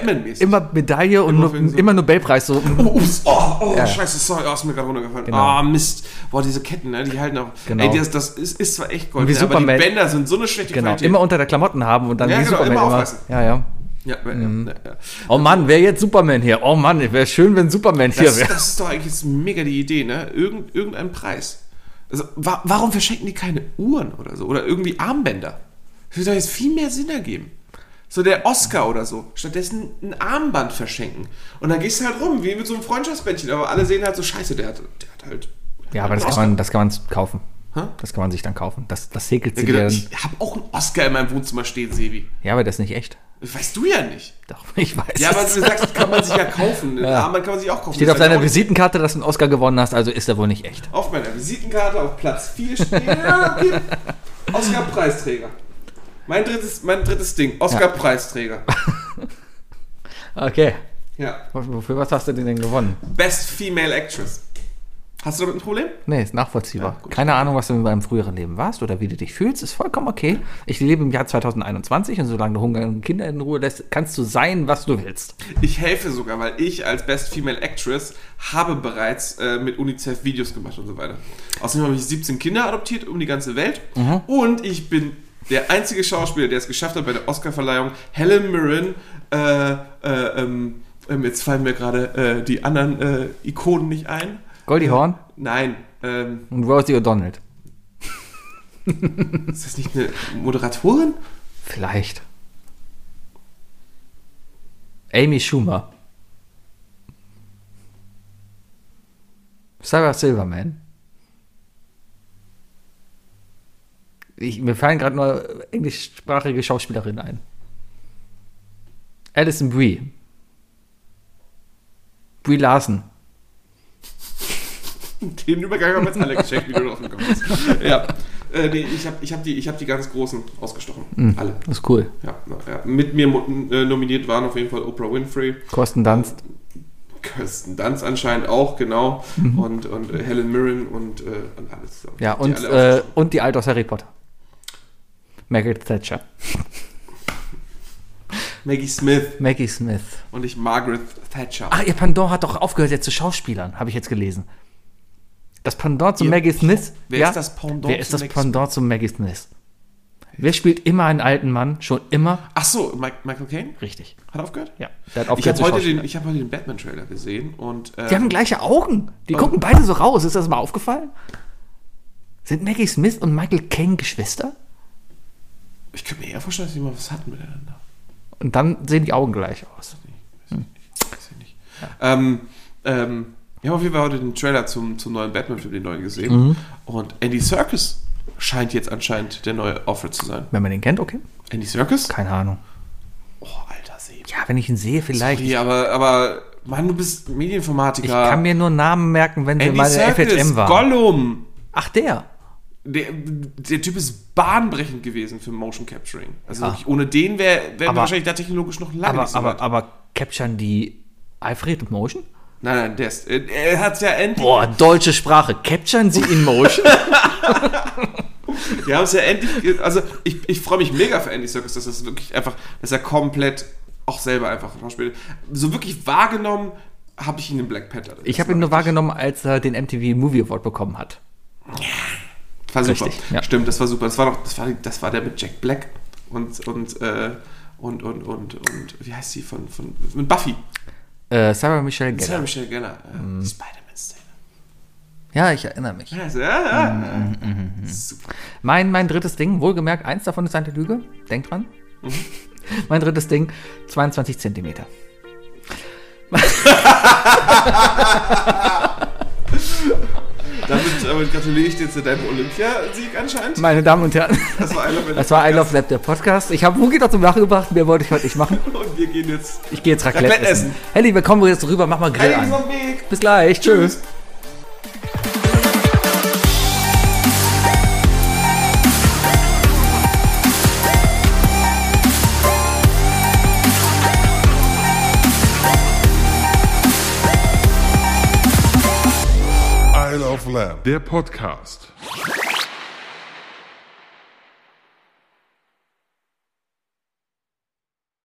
immer Medaille und Immer nur, wegen so- immer Nobelpreis. So. Oh, ups, oh, oh Ja. scheiße, sorry, oh, ist mir gerade runtergefallen. Genau. Ah, Mist. Boah, diese Ketten, ne, die halten auch. Genau. Ey, das, das ist, ist zwar echt Gold, Wie ne, aber die. Bänder sind so eine schlechte Genau, Qualität. immer unter der Klamotten haben und dann Ja, wie genau, Superman immer immer. aufreißen. Ja, ja. ja, ja, Mhm. ja, ja. Oh Mann, wer jetzt Superman hier? Oh Mann, wäre schön, wenn Superman hier Das, wäre. das ist doch eigentlich jetzt mega die Idee, ne? Irgend, irgendein Preis. Also, wa warum verschenken die keine Uhren oder so? Oder irgendwie Armbänder? Das würde jetzt viel mehr Sinn ergeben. So der Oscar oder so. Stattdessen ein Armband verschenken. Und dann gehst du halt rum, wie mit so einem Freundschaftsbändchen. Aber alle sehen halt so, scheiße, der hat, der hat halt... Ja, aber das kann man, das kann man kaufen. Hä? Das kann man sich dann kaufen. Das, das häkelt sich dann. Ich habe auch einen Oscar in meinem Wohnzimmer stehen, Sebi. Ja, aber das ist nicht echt. Das weißt du ja nicht. Doch, ich weiß. Ja, aber du sagst, das kann man sich ja kaufen. Ein Ja. Armband kann man sich auch kaufen. Steht Das auf deiner Visitenkarte, dass du einen Oscar gewonnen hast, also ist er wohl nicht echt. Auf meiner Visitenkarte auf Platz 4 steht. ja, okay. Oscar-Preisträger. Mein drittes, mein drittes Ding. Oscar-Preisträger. Okay. Ja. Wofür was hast du denn gewonnen? Best Female Actress. Hast du damit ein Problem? Nee, ist nachvollziehbar. Ja. Keine Ahnung, was du in deinem früheren Leben warst oder wie du dich fühlst, ist vollkommen okay. Ich lebe im Jahr 2021 und solange du Hunger und Kinder in Ruhe lässt, kannst du sein, was du willst. Ich helfe sogar, weil ich als Best Female Actress habe bereits äh, mit UNICEF Videos gemacht und so weiter. Außerdem habe ich 17 Kinder adoptiert um die ganze Welt. Und ich bin der einzige Schauspieler, der es geschafft hat bei der Oscarverleihung, Helen Mirren, äh, äh, ähm, ähm, jetzt fallen mir gerade äh, die anderen äh, Ikonen nicht ein. Goldie Horn Nein, ähm, und Rosie O'Donnell. ist das nicht eine Moderatorin? Vielleicht. Amy Schumer. Sarah Silverman. Ich, mir fallen gerade nur englischsprachige Schauspielerinnen ein. Alison Brie. Brie Larson. Den Übergang haben wir jetzt alle gecheckt, wie du drauf gekommen bist. Ja, äh, nee, ich habe ich hab die, ich hab die ganz Großen ausgestochen. Alle. Das ist cool. Ja, ja. Mit mir äh, nominiert waren auf jeden Fall Oprah Winfrey, Kirsten Dunst. Kirsten Dunst anscheinend auch, genau. Und, und äh, Helen Mirren und, äh, und alles. Ja, Die und, alle äh, und die Alte aus Harry Potter. Margaret Thatcher. Maggie Smith Maggie Smith. und nicht Margaret Thatcher. Ach, ihr Pendant hat doch aufgehört jetzt zu Schauspielern, habe ich jetzt gelesen. Das Pendant zu Ihr Maggie Smith. Wer ist das Pendant Wer ist zu das Maggie Pendant zu Maggie Smith? Wer spielt immer einen alten Mann? Schon immer? Ach so, Mike, Michael Caine Richtig. hat aufgehört? Ja. Der hat Ich aufgehört habe zu heute, den- ich hab heute den Batman-Trailer gesehen und äh, Die haben gleiche Augen. Die gucken beide so raus. Ist das mal aufgefallen? Sind Maggie Smith und Michael Caine Geschwister? Ich könnte mir eher vorstellen, dass die mal was hatten miteinander. Und dann sehen die Augen gleich aus. Weiß ich nicht. Ähm, ähm, wir haben auf jeden Fall heute den Trailer zum, zum neuen Batman-Film, den neuen gesehen. Mhm. Und Andy Serkis scheint jetzt anscheinend der neue Alfred zu sein. Wenn man den kennt, okay. Andy Serkis? Keine Ahnung. Oh, alter Sebi. Ja, wenn ich ihn sehe, vielleicht. Sorry, aber, aber, Mann, du bist Medienformatiker. Ich kann mir nur Namen merken, wenn sie Andy mal in der FHM waren. Gollum. Ach, der. Der, der Typ ist bahnbrechend gewesen für Motion Capturing. Also Ja. wirklich, ohne den wär, wären wir Aber- wahrscheinlich da technologisch noch lange Aber, nicht so aber, weit. aber capturen die Alfred Motion? Nein, nein, der ist, äh, er hat ja endlich, Boah, deutsche Sprache. Capturen sie in Motion? wir haben es ja endlich, also ich, ich freue mich mega für Andy Serkis, dass das wirklich einfach, dass er komplett auch selber einfach spielt. So wirklich wahrgenommen habe ich ihn in Black Panther. Ich habe ihn nur wahrgenommen, als er den MTV Movie Award bekommen hat. War super. Richtig, ja. Stimmt, das war super. Das war doch, das war, das war der mit Jack Black und und äh, und und und und wie heißt sie von von mit Buffy? Äh, Sarah Michelle Sarah Gellar. Michelle Gellar. Äh, Mhm. die Spider-Man-Szene. Ja, ich erinnere mich. Ja, ja, ja. Mhm, Super. Mein, mein drittes Ding, wohlgemerkt, eins davon ist eine Lüge. Denk dran. mein drittes Ding, 22 Zentimeter. Damit, damit gratuliere ich dir zu deinem Olympiasieg anscheinend. Meine Damen und Herren, Das war das I Love Lab, der Podcast. Ich habe Wookie dazu nachgebracht, mehr wollte ich heute nicht machen. Und wir gehen jetzt. Ich gehe jetzt Raclette, Raclette essen. essen. Helly, wir kommen jetzt rüber, mach mal Grill Hey, an. Bis gleich, tschüss. Isle der Podcast.